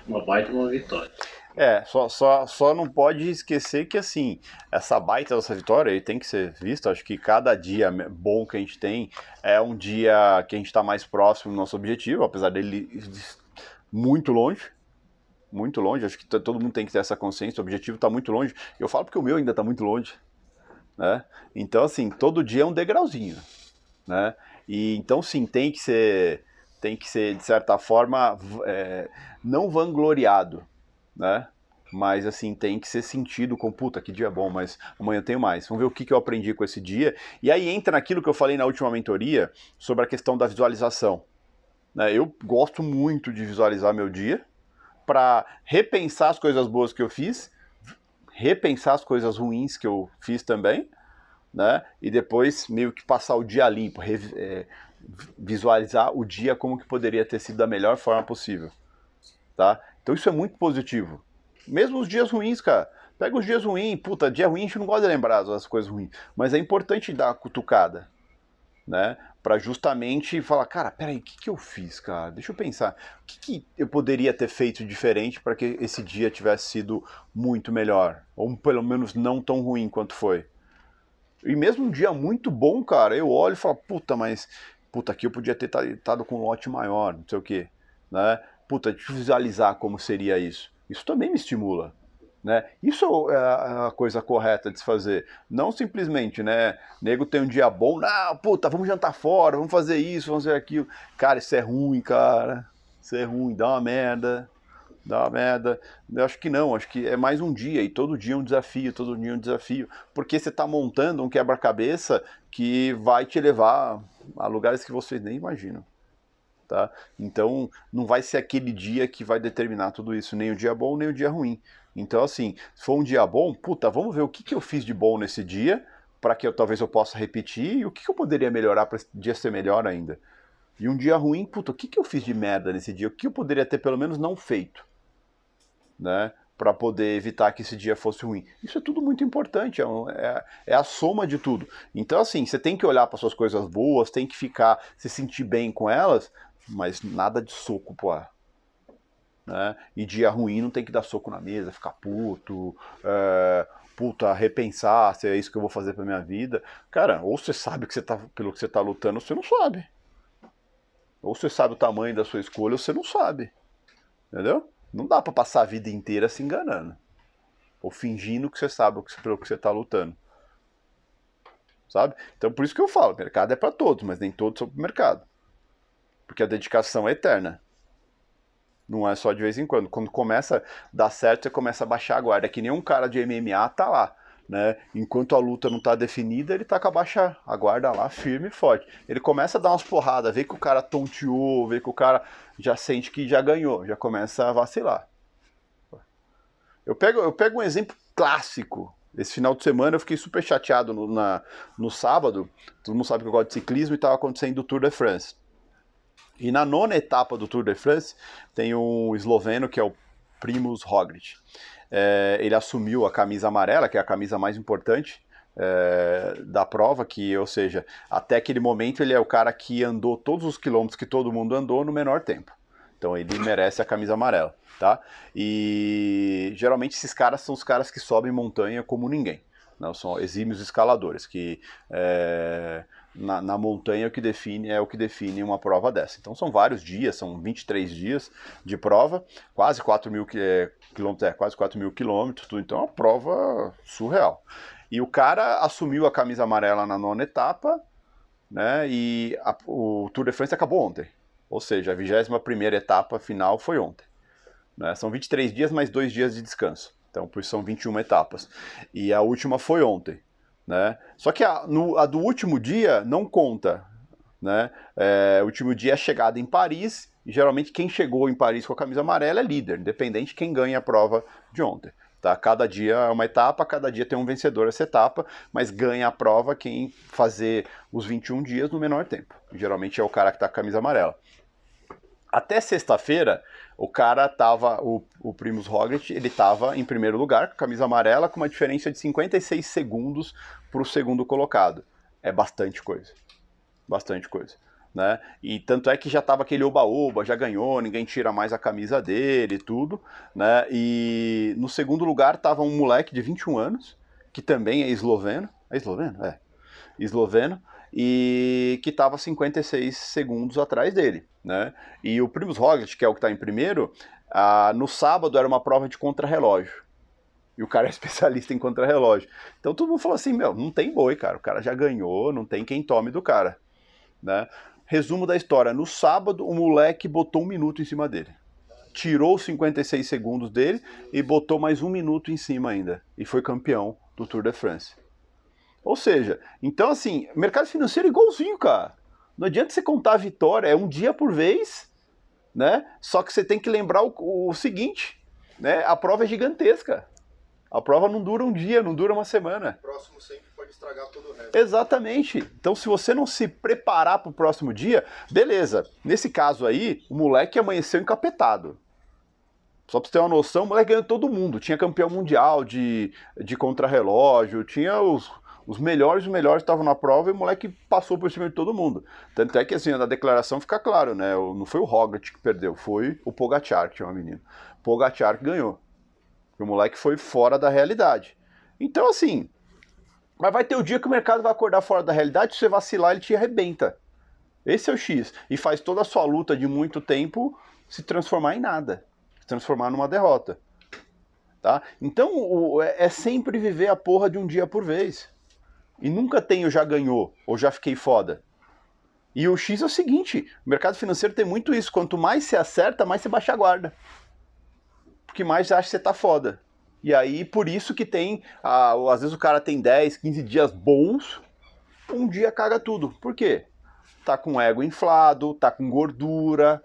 uma baita uma vitória. É, só, só, só não pode esquecer que, assim, essa baita dessa vitória tem que ser vista. Acho que cada dia bom que a gente tem é um dia que a gente está mais próximo do nosso objetivo, apesar dele muito longe. Muito longe, acho que todo mundo tem que ter essa consciência. O objetivo está muito longe. Eu falo porque o meu ainda está muito longe. Né? Então, assim, todo dia é um degrauzinho. Né? E então, sim, tem que ser, tem que ser de certa forma, é, não vangloriado né? Mas assim, tem que ser sentido com puta, que dia bom, mas amanhã tenho mais. Vamos ver o que, que eu aprendi com esse dia. E aí entra naquilo que eu falei na última mentoria sobre a questão da visualização. Né? Eu gosto muito de visualizar meu dia para repensar as coisas boas que eu fiz, repensar as coisas ruins que eu fiz também, né? E depois meio que passar o dia limpo, é, visualizar o dia como que poderia ter sido da melhor forma possível, tá? Então isso é muito positivo. Mesmo os dias ruins, cara. Pega os dias ruins, puta, dia ruim a gente não gosta de lembrar das coisas ruins. Mas é importante dar a cutucada, né? Pra justamente falar, cara, peraí, o que, que eu fiz, cara? Deixa eu pensar. O que, que eu poderia ter feito diferente para que esse dia tivesse sido muito melhor? Ou pelo menos não tão ruim quanto foi. E mesmo um dia muito bom, cara, eu olho e falo, puta, mas puta, aqui eu podia ter estado com um lote maior, não sei o quê, né? puta, de visualizar como seria isso. Isso também me estimula. Né? Isso é a coisa correta de se fazer. Não simplesmente, né? Nego tem um dia bom, não, puta, vamos jantar fora, vamos fazer isso, vamos fazer aquilo. Cara, isso é ruim, cara. Isso é ruim, dá uma merda. Dá uma merda. Eu acho que não, acho que é mais um dia, e todo dia é um desafio, todo dia é um desafio. Porque você está montando um quebra-cabeça que vai te levar a lugares que vocês nem imaginam tá? Então, não vai ser aquele dia que vai determinar tudo isso, nem o dia bom, nem o dia ruim. Então, assim, se for um dia bom, puta, vamos ver o que, que eu fiz de bom nesse dia, para que eu, talvez eu possa repetir, e o que, que eu poderia melhorar para esse dia ser melhor ainda. E um dia ruim, puta, o que, que eu fiz de merda nesse dia? O que eu poderia ter pelo menos não feito? Né? para poder evitar que esse dia fosse ruim. Isso é tudo muito importante, é, é, é a soma de tudo. Então, assim, você tem que olhar para suas coisas boas, tem que ficar, se sentir bem com elas, mas nada de soco pô. Né? E dia ruim não tem que dar soco na mesa, ficar puto, é, puta, repensar se é isso que eu vou fazer pra minha vida. Cara, ou você sabe que você tá, pelo que você tá lutando, ou você não sabe. Ou você sabe o tamanho da sua escolha, ou você não sabe. Entendeu? Não dá para passar a vida inteira se enganando. Ou fingindo que você sabe pelo que você tá lutando. Sabe? Então por isso que eu falo, mercado é para todos, mas nem todos são pro mercado. Porque a dedicação é eterna. Não é só de vez em quando. Quando começa a dar certo, você começa a baixar a guarda. É que nem um cara de MMA tá lá. Né? Enquanto a luta não está definida, ele tá com a baixa a guarda lá firme e forte. Ele começa a dar umas porradas, vê que o cara tonteou, vê que o cara já sente que já ganhou, já começa a vacilar. Eu pego, eu pego um exemplo clássico. Esse final de semana eu fiquei super chateado no, na, no sábado. Todo mundo sabe que eu gosto de ciclismo e estava acontecendo o Tour de France. E na nona etapa do Tour de France, tem um esloveno que é o Primus Roglic. É, ele assumiu a camisa amarela, que é a camisa mais importante é, da prova, que, ou seja, até aquele momento ele é o cara que andou todos os quilômetros que todo mundo andou no menor tempo. Então ele merece a camisa amarela, tá? E geralmente esses caras são os caras que sobem montanha como ninguém. Não, são exímios escaladores que é, na, na, montanha o que define é o que define uma prova dessa. Então são vários dias, são 23 dias de prova, quase 4 mil quilômetros, é, quase 4 mil quilômetros, então é uma prova surreal. E o cara assumiu a camisa amarela na nona etapa, né? E a, o Tour de France acabou ontem. Ou seja, a 21 primeira etapa final foi ontem. Né? São 23 dias mais dois dias de descanso. Então, por isso são 21 etapas. E a última foi ontem. Né? Só que a, no, a do último dia não conta. Né? É, o último dia é chegada em Paris E geralmente quem chegou em Paris com a camisa amarela é líder, independente de quem ganha a prova de ontem. Tá? Cada dia é uma etapa, cada dia tem um vencedor essa etapa, mas ganha a prova quem fazer os 21 dias no menor tempo. Geralmente é o cara que está com a camisa amarela. Até sexta-feira, o cara tava, o, o Primus Roglic, ele tava em primeiro lugar, com camisa amarela, com uma diferença de 56 segundos para o segundo colocado. É bastante coisa. Bastante coisa. Né? E tanto é que já tava aquele oba-oba, já ganhou, ninguém tira mais a camisa dele e tudo, né? E no segundo lugar tava um moleque de 21 anos, que também é esloveno. É esloveno? É. Esloveno e que estava 56 segundos atrás dele, né? E o Primus Roglic, que é o que está em primeiro, ah, no sábado era uma prova de contrarrelógio. E o cara é especialista em contrarrelógio. Então todo mundo falou assim, meu, não tem boi, cara. O cara já ganhou, não tem quem tome do cara, né? Resumo da história, no sábado o moleque botou um minuto em cima dele. Tirou 56 segundos dele e botou mais um minuto em cima ainda. E foi campeão do Tour de France. Ou seja, então assim, mercado financeiro é igualzinho, cara. Não adianta você contar a vitória, é um dia por vez, né? Só que você tem que lembrar o, o seguinte, né? A prova é gigantesca. A prova não dura um dia, não dura uma semana. O próximo sempre pode estragar todo o resto. Exatamente. Então, se você não se preparar para o próximo dia, beleza. Nesse caso aí, o moleque amanheceu encapetado. Só pra você ter uma noção, o moleque ganhou todo mundo. Tinha campeão mundial de, de contrarrelógio, tinha os, os melhores, os melhores estavam na prova e o moleque passou por cima de todo mundo. Tanto é que, assim, na declaração fica claro, né? Não foi o Roglic que perdeu, foi o Pogacar, que é uma menina. Pogacar ganhou. O moleque foi fora da realidade. Então, assim, mas vai ter o dia que o mercado vai acordar fora da realidade, se você vacilar, ele te arrebenta. Esse é o X. E faz toda a sua luta de muito tempo se transformar em nada. Se transformar numa derrota. Tá? Então, o, é sempre viver a porra de um dia por vez. E nunca tenho já ganhou ou já fiquei foda. E o X é o seguinte: o mercado financeiro tem muito isso. Quanto mais você acerta, mais você baixa a guarda. Porque mais acha que você tá foda. E aí, por isso que tem. Às vezes o cara tem 10, 15 dias bons, um dia caga tudo. Por quê? Tá com ego inflado, tá com gordura,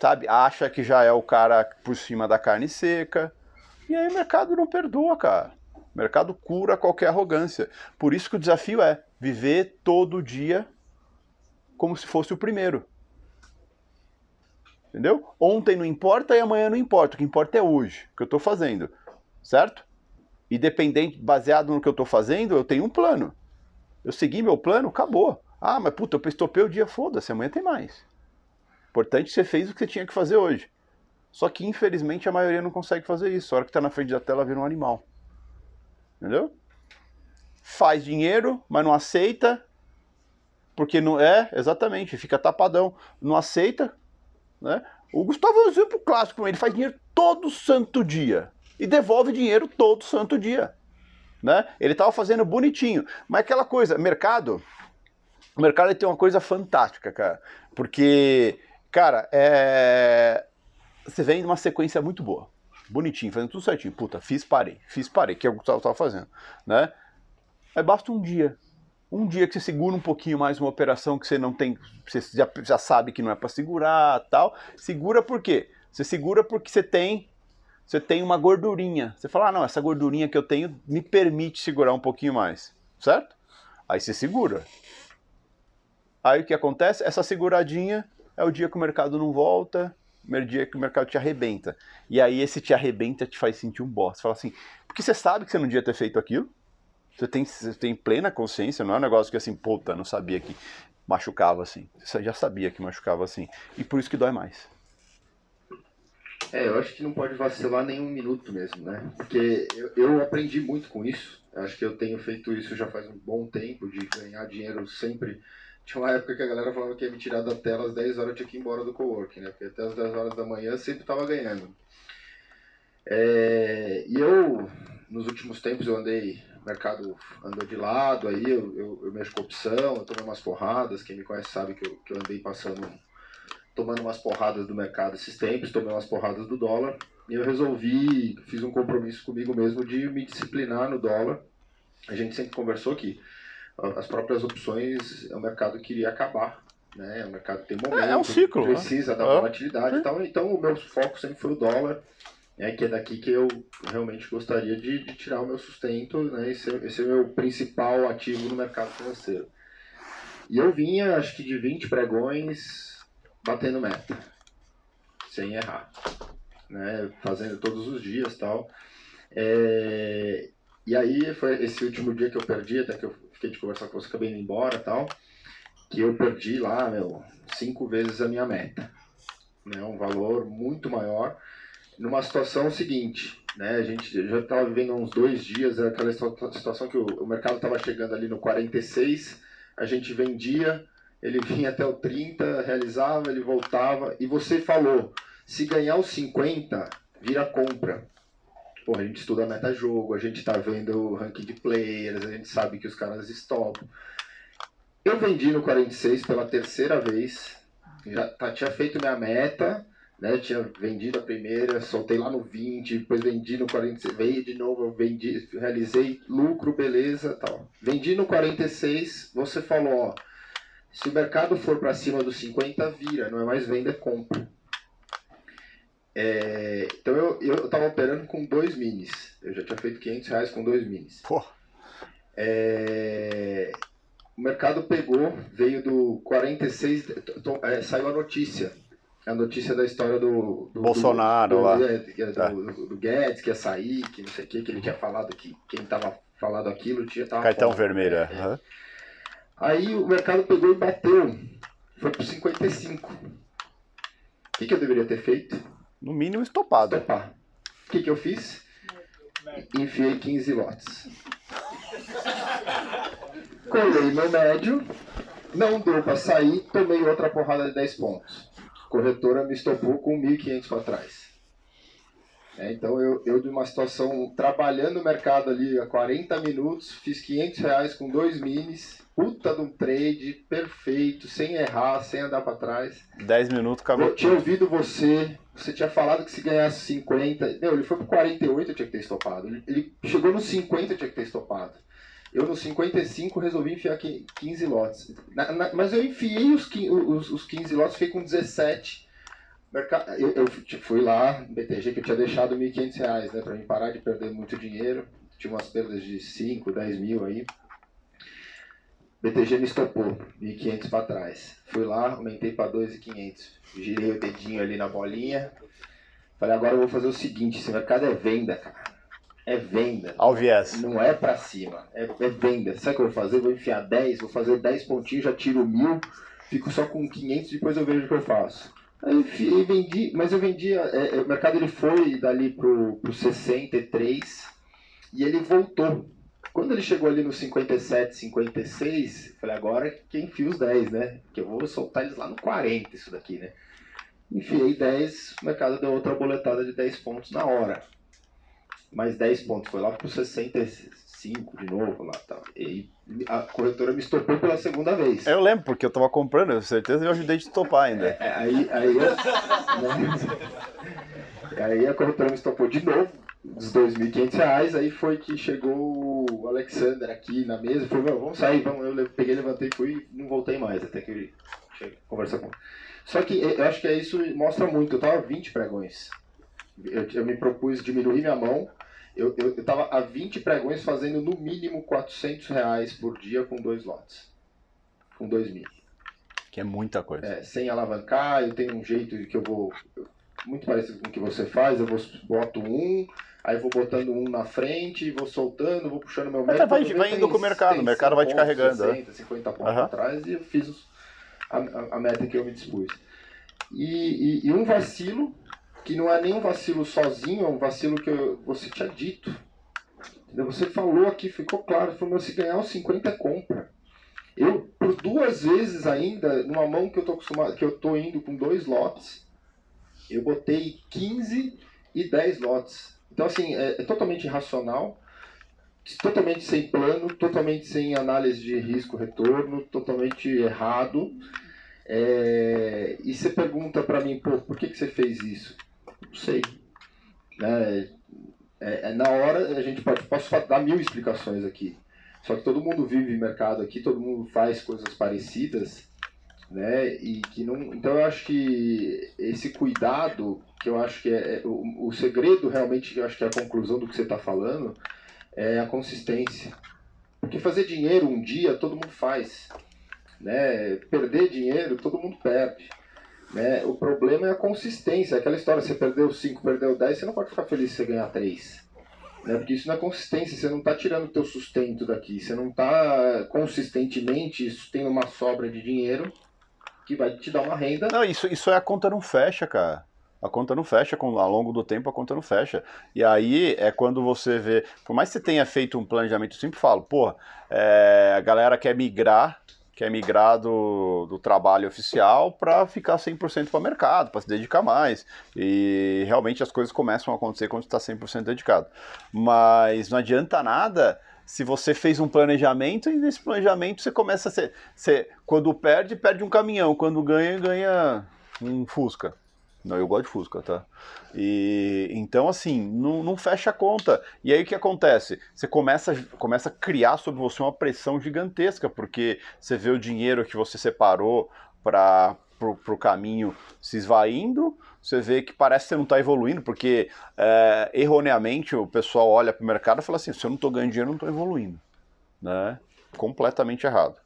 sabe? Acha que já é o cara por cima da carne seca. E aí o mercado não perdoa, cara. O mercado cura qualquer arrogância. Por isso que o desafio é viver todo dia como se fosse o primeiro. Entendeu? Ontem não importa e amanhã não importa. O que importa é hoje, o que eu estou fazendo. Certo? E dependente, baseado no que eu estou fazendo, eu tenho um plano. Eu segui meu plano, acabou. Ah, mas puta, eu estopei o dia, foda-se, amanhã tem mais. Importante você fez o que você tinha que fazer hoje. Só que infelizmente a maioria não consegue fazer isso. A hora que está na frente da tela vira um animal. Entendeu? Faz dinheiro, mas não aceita. Porque não é, exatamente, fica tapadão. Não aceita, né? O Gustavo é um exemplo clássico, ele faz dinheiro todo santo dia e devolve dinheiro todo santo dia, né? Ele estava fazendo bonitinho, mas aquela coisa, mercado, o mercado tem uma coisa fantástica, cara, porque, cara, é... você vem numa sequência muito boa bonitinho, fazendo tudo certinho. Puta, fiz, parei, fiz, parei, que é o que eu tava fazendo, né? Aí basta um dia. Um dia que você segura um pouquinho mais uma operação que você não tem, você já, já sabe que não é para segurar, tal. Segura por quê? Você segura porque você tem você tem uma gordurinha. Você fala: "Ah, não, essa gordurinha que eu tenho me permite segurar um pouquinho mais", certo? Aí você segura. Aí o que acontece? Essa seguradinha é o dia que o mercado não volta, primeiro dia que o mercado te arrebenta. E aí esse te arrebenta te faz sentir um bosta. Fala assim, porque você sabe que você não devia ter feito aquilo. Você tem, você tem plena consciência, não é um negócio que assim, puta, não sabia que machucava assim. Você já sabia que machucava assim. E por isso que dói mais. É, eu acho que não pode vacilar nem um minuto mesmo, né? Porque eu, eu aprendi muito com isso. Acho que eu tenho feito isso já faz um bom tempo, de ganhar dinheiro sempre tinha uma época que a galera falava que ia me tirar da tela às 10 horas eu tinha que ir embora do coworking, né? Porque até às 10 horas da manhã eu sempre tava ganhando. É, e eu, nos últimos tempos, eu andei, o mercado andou de lado, aí eu, eu, eu mexo com opção, eu tomei umas porradas, quem me conhece sabe que eu, que eu andei passando, tomando umas porradas do mercado esses tempos, tomei umas porradas do dólar, e eu resolvi, fiz um compromisso comigo mesmo de me disciplinar no dólar. A gente sempre conversou que as próprias opções, o mercado queria acabar né? O mercado tem momento, É, é um ciclo, né? precisa da É. volatilidade e tal. Então o meu foco sempre foi o dólar, né? Que é daqui que eu realmente gostaria de, de tirar o meu sustento, né? Esse, é- esse é o meu principal ativo no mercado financeiro. E eu vinha, acho que de 20 pregões, batendo meta, sem errar, né? Fazendo todos os dias tal. É, E aí foi esse último dia que eu perdi, até que eu fiquei de conversar com você, acabei indo embora tal, que eu perdi lá, meu, cinco vezes a minha meta. Né? Um valor muito maior. Numa situação seguinte, né? A gente já estava vivendo uns dois dias, aquela situa- situação que o, o mercado estava chegando ali no 46, a gente vendia, ele vinha até o 30, realizava, ele voltava, e você falou, se ganhar os 50, vira compra. Pô, a gente estuda meta-jogo, a gente tá vendo o ranking de players, a gente sabe que os caras stopam. Eu vendi no 46 pela terceira vez, já tá- tinha feito minha meta, né? Tinha vendido a primeira, soltei lá no 20, depois vendi no 46, veio de novo, vendi, realizei lucro, beleza, tal. Vendi no 46, você falou, ó, se o mercado for para cima dos 50, vira, não é mais venda, é compra. É, então eu, eu tava operando com dois minis. Eu já tinha feito 500 reais com dois minis. É, o mercado pegou, veio do 46, to- é, saiu a notícia. A notícia da história do. do Bolsonaro do, lá. é, é do, Tá. do- do Guedes, que ia sair, que não sei o que, que ele tinha falado que quem tava falado aquilo tinha tava Cartão fora. vermelho, é. É, é. Aham. Aí o mercado pegou e bateu. Foi pro 55. O que, que eu deveria ter feito? No mínimo estopado. O que, que eu fiz? Enfiei 15 lotes. Colei meu médio, não deu para sair, tomei outra porrada de 10 pontos. A corretora me estopou com 1.500 para trás. É, então eu, eu de uma situação, trabalhando no mercado ali há 40 minutos, fiz 500 reais com dois minis, puta de um trade, perfeito, sem errar, sem andar para trás. 10 minutos acabou. Eu tinha ouvido você, você tinha falado que se ganhasse 50. Não, ele foi pro 48, eu tinha que ter estopado. Ele, chegou no 50, eu tinha que ter estopado. Eu no 55 resolvi enfiar qui- 15 lotes. Na- na- mas eu enfiei os, os, os 15 lotes, fiquei com 17. Merca- Eu, eu fui lá, no BTG, que eu tinha deixado 1.500 reais, né? Pra mim parar de perder muito dinheiro. Tinha umas perdas de 5, 10 mil aí. BTG me estopou, 1.500 para trás. Fui lá, aumentei para 2.500. Girei o dedinho ali na bolinha. Falei, agora eu vou fazer o seguinte, esse mercado é venda, cara. É venda. Ao viés. Não é pra cima, é, é venda. Sabe o que eu vou fazer? Vou enfiar 10, vou fazer 10 pontinhos, já tiro mil, fico só com 500, depois eu vejo o que eu faço. Aí enfiei, vendi, mas eu vendi, é, é, o mercado ele foi dali pro, pro 63 e ele voltou. Quando ele chegou ali no 57, 56, eu falei, agora que enfia os 10, né? Que eu vou soltar eles lá no 40, isso daqui, né? Enfiei 10, o mercado deu outra boletada de 10 pontos na hora. Mais 10 pontos, foi lá pro 65 de novo lá tal. E a corretora me estopou pela segunda vez. Eu lembro, porque eu tava comprando, eu certeza eu ajudei te topar ainda. É, aí, aí, eu, aí a corretora me estopou de novo, dos 2.500 reais, aí foi que chegou o Alexander aqui na mesa e falou, "Meu, vamos sair, vamos. Eu peguei, levantei, fui e não voltei mais, até que ele chega, conversa com Só que eu acho que é isso mostra muito, eu tava 20 pregões. Eu, eu me propus diminuir minha mão, eu, eu, eu tava a 20 pregões fazendo no mínimo 400 reais por dia com dois lotes. Com dois mil. Que é muita coisa. É, sem alavancar, eu tenho um jeito que eu vou. Muito parecido com o que você faz, eu vou boto um, aí vou botando um na frente, vou soltando, vou puxando meu método. vai- vai indo com o mercado, o mercado vai te 100 pontos, carregando, né? 60, 50 pontos Aham. atrás e eu fiz os- a, a- meta que eu me dispus. E, e- e um vacilo, que não é nem um vacilo sozinho, é um vacilo que eu- você tinha dito. Você falou aqui, ficou claro, falou, se ganhar os 50 é compra. Eu, por duas vezes ainda, numa mão que eu tô acostumado, que eu tô indo com dois lotes, eu botei 15 e 10 lotes. Então, assim, é, é totalmente irracional, totalmente sem plano, totalmente sem análise de risco-retorno, totalmente errado. É, e você pergunta pra mim, pô, por que, que você fez isso? Não sei. Né? É, é, na hora, a gente pode, posso dar mil explicações aqui. Só que todo mundo vive mercado aqui, todo mundo faz coisas parecidas. Né? E que não, então eu acho que esse cuidado, que eu acho que é, é o, o segredo realmente, eu acho que é a conclusão do que você está falando, é a consistência. Porque fazer dinheiro um dia todo mundo faz, né? Perder dinheiro todo mundo perde. Né? O problema é a consistência. Aquela história, você perdeu 5, perdeu 10, você não pode ficar feliz se você ganhar 3. Né? Porque isso não é consistência, você não está tirando o teu sustento daqui, você não está consistentemente tendo uma sobra de dinheiro que vai te dar uma renda. Não, isso, isso é a conta não fecha, cara. A conta não fecha, com, ao longo do tempo a conta não fecha. E aí é quando você vê, por mais que você tenha feito um planejamento, eu sempre falo, pô, é, a galera quer migrar, quer migrar do, do trabalho oficial para ficar 100% para o mercado, para se dedicar mais. E realmente as coisas começam a acontecer quando você está 100% dedicado. Mas não adianta nada se você fez um planejamento e nesse planejamento você começa a ser. Quando perde, perde um caminhão. Quando ganha, ganha um Fusca. Não, eu gosto de Fusca, tá? E então assim, não, não fecha a conta. E aí o que acontece? Você começa, começa a criar sobre você uma pressão gigantesca, porque você vê o dinheiro que você separou para o caminho se esvaindo, você vê que parece que você não está evoluindo, porque é, erroneamente o pessoal olha para o mercado e fala assim: se eu não estou ganhando dinheiro, eu não estou evoluindo. Né? Completamente errado.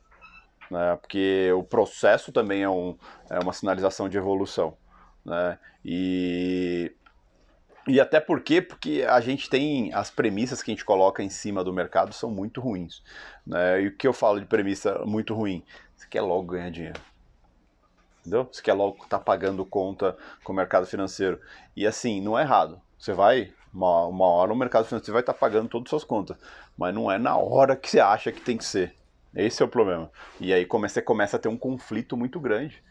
Né? Porque o processo também é, um, é uma sinalização de evolução. Né? E, e até porque, porque a gente tem as premissas que a gente coloca em cima do mercado são muito ruins. Né? E o que eu falo de premissa muito ruim? Você quer logo ganhar dinheiro. Entendeu? Você quer logo estar tá pagando conta com o mercado financeiro. E assim, não é errado. Você vai, uma, uma hora o mercado financeiro vai estar tá pagando todas as suas contas. Mas não é na hora que você acha que tem que ser. Esse é o problema. E aí você começa a ter um conflito muito grande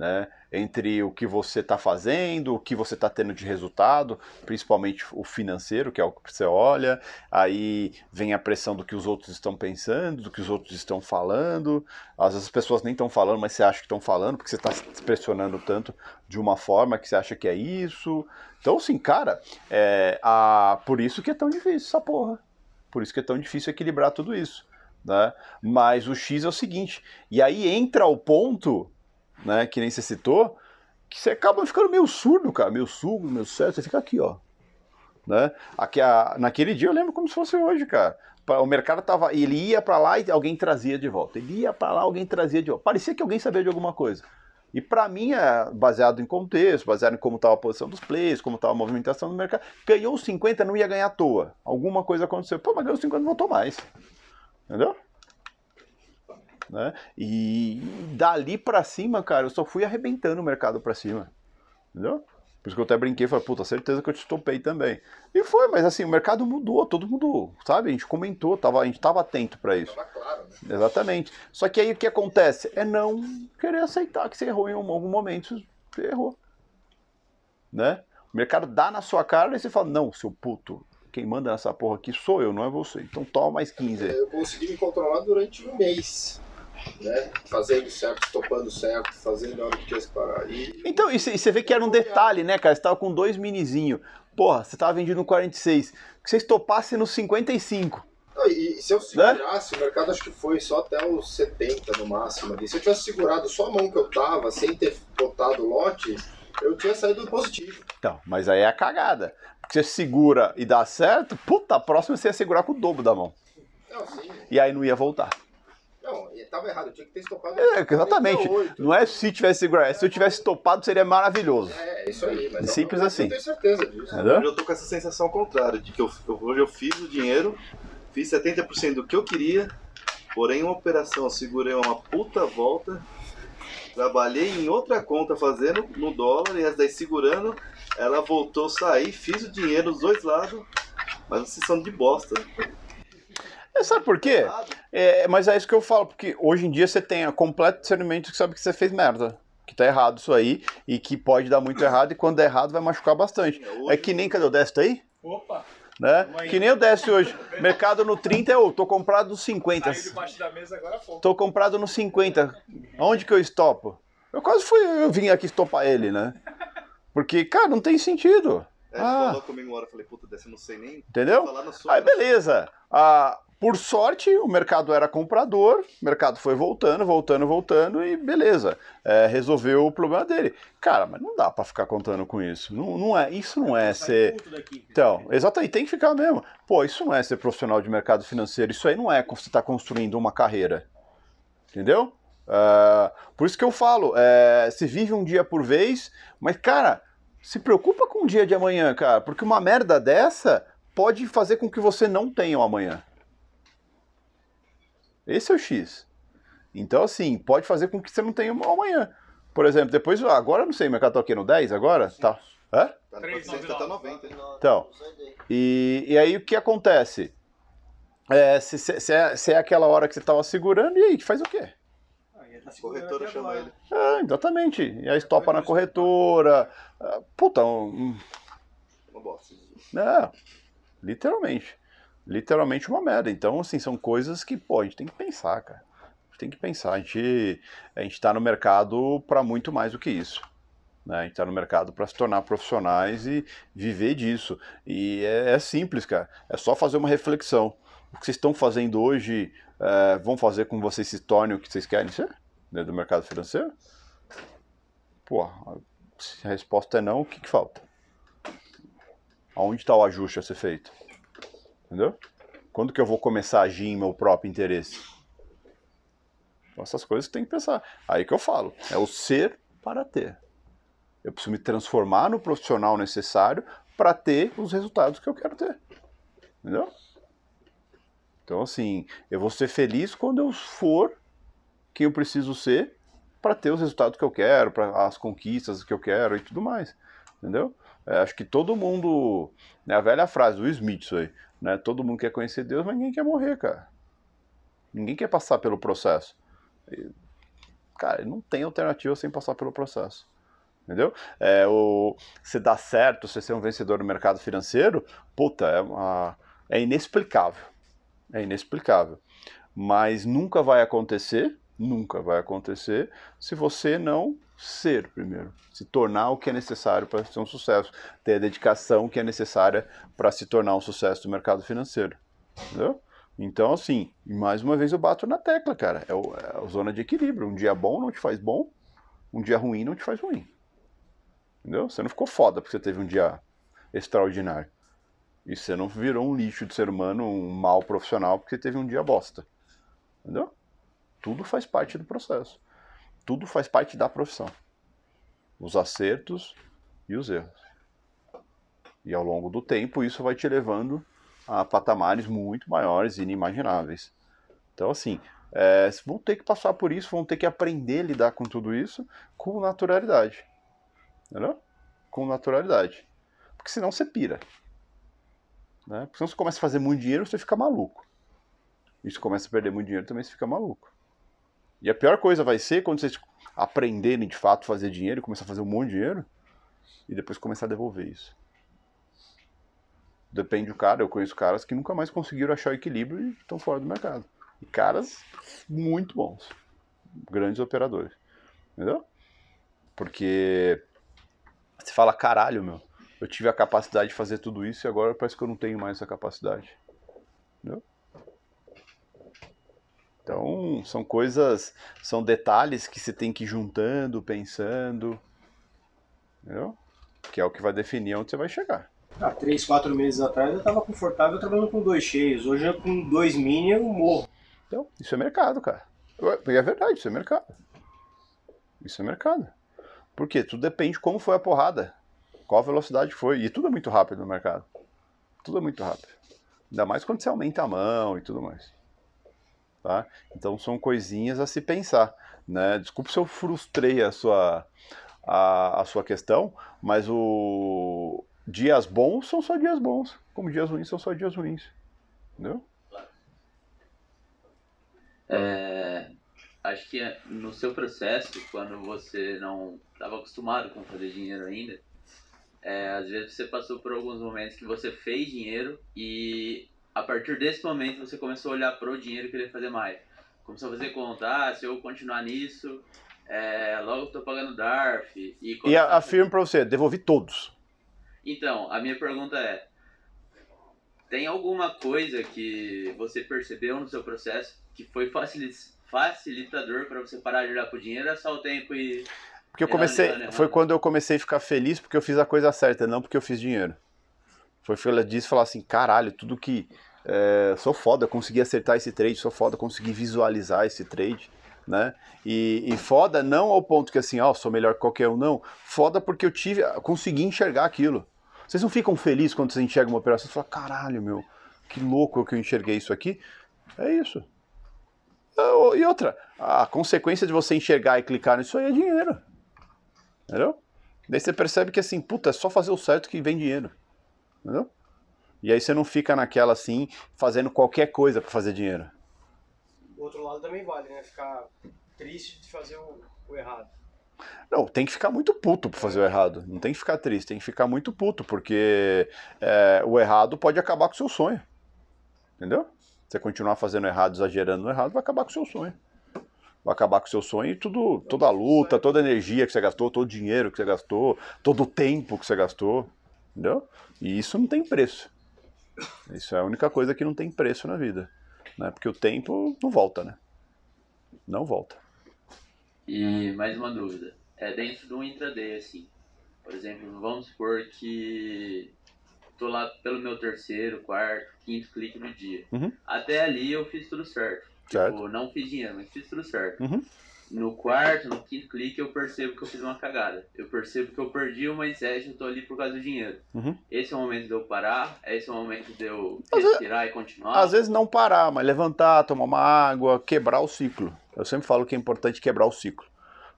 né, entre o que você está fazendo, o que você está tendo de resultado, principalmente o financeiro, que é o que você olha, aí vem a pressão do que os outros estão pensando, do que os outros estão falando, às vezes as pessoas nem estão falando, mas você acha que estão falando, porque você está se pressionando tanto de uma forma que você acha que é isso. Então, assim, cara, é, a, por isso que é tão difícil essa porra. Por isso que é tão difícil equilibrar tudo isso. Né? Mas o X é o seguinte, e aí entra o ponto né, que nem você citou, que você acaba ficando meio surdo, cara, meio surdo, meio certo, você fica aqui, ó. Né? Aqui, a, naquele dia eu lembro como se fosse hoje, cara. O mercado tava. Ele ia para lá e alguém trazia de volta. Ele ia para lá, alguém trazia de volta. Parecia que alguém sabia de alguma coisa. E para mim, é baseado em contexto, baseado em como estava a posição dos players, como estava a movimentação do mercado, ganhou os 50, não ia ganhar à toa. Alguma coisa aconteceu. Pô, mas ganhou os 50 voltou mais. Entendeu? Né? E dali para cima, cara, eu só fui arrebentando o mercado para cima. Entendeu? Por isso que eu até brinquei e falei, puta, certeza que eu te topei também. E foi, mas assim, o mercado mudou, todo mundo, sabe? A gente comentou, tava, a gente tava atento para isso. Tava claro, né? Exatamente. Só que aí o que acontece? É não querer aceitar que você errou em algum momento, você errou. Né? O mercado dá na sua cara e você fala, não, seu puto, quem manda nessa porra aqui sou eu, não é você. Então toma mais 15 aí. Eu consegui me controlar durante um mês né? Fazendo certo, topando certo, fazendo a hora que tinha que parar. E... Então, e você vê que era um detalhe, né, cara? Você tava com dois minizinhos. Porra, você tava vendido no 46. Que vocês topassem no 55. Não, e, e se eu né? segurasse, né? o mercado acho que foi só até os 70 no máximo ali. Se eu tivesse segurado só a mão que eu tava, sem ter botado o lote, eu tinha saído positivo. Então, mas aí é a cagada. Porque você segura e dá certo, puta, a próxima você ia segurar com o dobro da mão. Não. E aí não ia voltar. Não, estava errado, eu tinha que ter estopado. É, exatamente. Não é se tivesse segurado, se eu tivesse topado seria maravilhoso. É, isso aí. Mas Simples eu, assim. Eu tenho certeza disso. Entendeu? Eu tô com essa sensação contrária, de que eu, hoje eu fiz o dinheiro, fiz 70% do que eu queria, porém uma operação, eu segurei uma puta volta, trabalhei em outra conta fazendo no dólar, e as daí segurando, ela voltou a sair, fiz o dinheiro dos dois lados, mas vocês são de bosta. É, sabe por quê? É, mas é isso que eu falo, porque hoje em dia você tem a completo discernimento que sabe que você fez merda. Que tá errado isso aí, e que pode dar muito errado, e quando é errado vai machucar bastante. É que nem, cadê o Décio aí? Opa! Né? Que nem o Décio hoje. Mercado no 30 eu tô comprado no 50. debaixo da mesa agora Tô comprado no 50. Onde que eu estopo? Eu quase fui, eu vim aqui estopar ele, né? Porque, cara, não tem sentido. É, ah. falou comigo uma hora, falei, puta, dessa eu não sei nem. Entendeu? Aí beleza. Ah, Por sorte, o mercado era comprador, o mercado foi voltando, voltando, voltando e beleza, é, resolveu o problema dele. Cara, mas não dá para ficar contando com isso. Não, não é, isso não é ser. Então, exatamente, tem que ficar mesmo. Pô, isso não é ser profissional de mercado financeiro. Isso aí não é você estar tá construindo uma carreira, entendeu? Uh, por isso que eu falo, é, se vive um dia por vez, mas cara, se preocupa com o dia de amanhã, cara, porque uma merda dessa pode fazer com que você não tenha o amanhã. Esse é o X. Então, assim, pode fazer com que você não tenha amanhã. Por exemplo, depois, agora não sei, o mercado tá aqui no 10 agora? Sim. Tá. Hã? Tá no tá 90. Então, e, e aí o que acontece? É, se, se, se, é, se é aquela hora que você tava segurando, e aí, faz o quê? Tá corretora chama ele. É, exatamente. E aí estopa na corretora. Ah, puta, um. Uma bosta. É, literalmente literalmente uma merda. Então, assim, são coisas que, pô, a gente tem que pensar, cara. A gente tem que pensar. A gente, a gente tá no mercado para muito mais do que isso. Né? A gente está no mercado para se tornar profissionais e viver disso. E é, é, simples, cara. É só fazer uma reflexão. O que vocês estão fazendo hoje é, vão fazer com que vocês se tornem o que vocês querem ser dentro do mercado financeiro? Pô, se a resposta é não, o que, que falta? Aonde está o ajuste a ser feito? Entendeu? Quando que eu vou começar a agir em meu próprio interesse? Então, essas coisas tem que pensar. Aí que eu falo, é o ser para ter. Eu preciso me transformar no profissional necessário para ter os resultados que eu quero ter. Entendeu? Então, assim, eu vou ser feliz quando eu for quem eu preciso ser para ter os resultados que eu quero, para as conquistas que eu quero e tudo mais. Entendeu? É, acho que todo mundo. Né, a velha frase do Smith, isso aí. Né? Todo mundo quer conhecer Deus, mas ninguém quer morrer, cara. Ninguém quer passar pelo processo. Cara, não tem alternativa sem passar pelo processo. Entendeu? É, o, se dá certo, você ser um vencedor no mercado financeiro, puta, é, uma, é inexplicável. É inexplicável. Mas nunca vai acontecer, nunca vai acontecer, se você não ser primeiro, se tornar o que é necessário para ser um sucesso, ter a dedicação que é necessária para se tornar um sucesso do mercado financeiro. Entendeu? Então, assim, mais uma vez eu bato na tecla, cara. É, o, é a zona de equilíbrio. Um dia bom não te faz bom, um dia ruim não te faz ruim. Entendeu? Você não ficou foda porque você teve um dia extraordinário. E você não virou um lixo de ser humano, um mal profissional porque teve um dia bosta. Entendeu? Tudo faz parte do processo tudo faz parte da profissão. Os acertos e os erros. E ao longo do tempo isso vai te levando a patamares muito maiores e inimagináveis. Então, assim, é, vão ter que passar por isso, vão ter que aprender a lidar com tudo isso com naturalidade. Entendeu? Com naturalidade. Porque senão você pira. Né? Porque senão você começa a fazer muito dinheiro, você fica maluco. E se começa a perder muito dinheiro, também você fica maluco. E a pior coisa vai ser quando vocês aprenderem de fato a fazer dinheiro, começar a fazer um monte de dinheiro, e depois começar a devolver isso. Depende do cara, eu conheço caras que nunca mais conseguiram achar o equilíbrio e estão fora do mercado. E caras muito bons. Grandes operadores. Entendeu? Porque você fala, caralho, meu, eu tive a capacidade de fazer tudo isso e agora parece que eu não tenho mais essa capacidade. Entendeu? Então, são coisas, são detalhes que você tem que ir juntando, pensando, entendeu? Que é o que vai definir onde você vai chegar. Há três, quatro meses atrás eu estava confortável trabalhando com dois cheios. Hoje é com dois mini eu morro. Então, isso é mercado, cara. É verdade, isso é mercado. Isso é mercado. Porque tudo depende de como foi a porrada. Qual a velocidade foi. E tudo é muito rápido no mercado. Tudo é muito rápido. Ainda mais quando você aumenta a mão e tudo mais. Tá? Então são coisinhas a se pensar. Né? Desculpe se eu frustrei a sua, a, a sua questão, mas o dias bons são só dias bons, como dias ruins são só dias ruins. Entendeu? É, acho que no seu processo, quando você não estava acostumado com fazer dinheiro ainda, é, às vezes você passou por alguns momentos que você fez dinheiro e a partir desse momento você começou a olhar para o dinheiro e querer fazer mais. Começou a fazer conta, ah, se eu continuar nisso, é, logo estou pagando DARF. E, e afirmo para você, devolvi todos. Então, a minha pergunta é, tem alguma coisa que você percebeu no seu processo que foi facili- facilitador para você parar de olhar pro dinheiro, é só o tempo e. Porque eu comecei, foi quando eu comecei a ficar feliz porque eu fiz a coisa certa, não porque eu fiz dinheiro. Foi ela disse falar assim, caralho, tudo que é, sou foda, consegui acertar esse trade, sou foda, consegui visualizar esse trade, né? E, e foda não ao ponto que assim, ó, sou melhor que qualquer um, não. Foda porque eu tive, consegui enxergar aquilo. Vocês não ficam felizes quando vocês enxergam uma operação e falam, caralho, meu, que louco que eu enxerguei isso aqui? É isso. Ah, E outra, a consequência de você enxergar e clicar nisso aí é dinheiro. Entendeu? Daí você percebe que assim, puta, é só fazer o certo que vem dinheiro. Entendeu? E aí você não fica naquela assim, fazendo qualquer coisa pra fazer dinheiro. O outro lado também vale, né? Ficar triste de fazer o, o errado. Não, tem que ficar muito puto pra fazer o errado. Não tem que ficar triste, tem que ficar muito puto, porque é, o errado pode acabar com o seu sonho. Entendeu? Você continuar fazendo errado, exagerando no errado, vai acabar com o seu sonho. Vai acabar com o seu sonho e tudo, toda a luta, toda a energia que você gastou, todo o dinheiro que você gastou, todo o tempo que você gastou. Entendeu? E isso não tem preço. Isso é a única coisa que não tem preço na vida. Né? Porque o tempo não volta, né? Não volta. E mais uma dúvida. É dentro de um intraday, assim. Por exemplo, vamos supor que tô lá pelo meu terceiro, quarto, quinto clique do dia. Uhum. Até ali eu fiz tudo certo. Certo. Tipo, não fiz dinheiro, mas fiz tudo certo. Uhum. No quarto, no quinto clique, eu percebo que eu fiz uma cagada. Eu percebo que eu perdi uma inset e eu tô ali por causa do dinheiro. Uhum. Esse é o momento de eu parar, esse é o momento de eu Às vezes- respirar e continuar. Às vezes não parar, mas levantar, tomar uma água, quebrar o ciclo. Eu sempre falo que é importante quebrar o ciclo.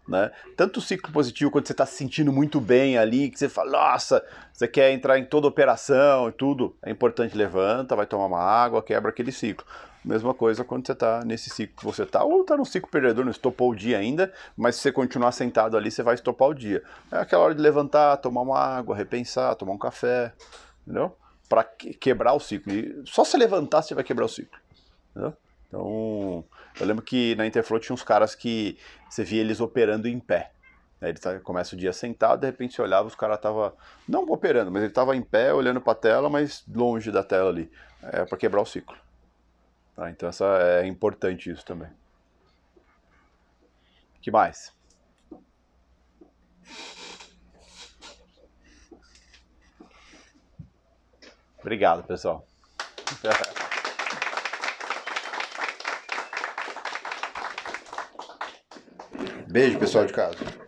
Né? Tanto o ciclo positivo, quando você está se sentindo muito bem ali, que você fala, nossa, você quer entrar em toda operação e tudo, é importante, levanta, vai tomar uma água, quebra aquele ciclo. Mesma coisa quando você está nesse ciclo que você está, ou está no ciclo perdedor, não estopou o dia ainda, mas se você continuar sentado ali, você vai estopar o dia. É aquela hora de levantar, tomar uma água, repensar, tomar um café, entendeu? Para quebrar o ciclo. E só se levantar você vai quebrar o ciclo. Entendeu? Então, eu lembro que na Interflow tinha uns caras que você via eles operando em pé. Aí ele tá, começa o dia sentado, de repente você olhava, os caras estavam, não operando, mas ele estava em pé, olhando para a tela, mas longe da tela ali. É para quebrar o ciclo. Tá? Então essa é importante isso também. que mais? Obrigado, pessoal. Beijo, pessoal de casa.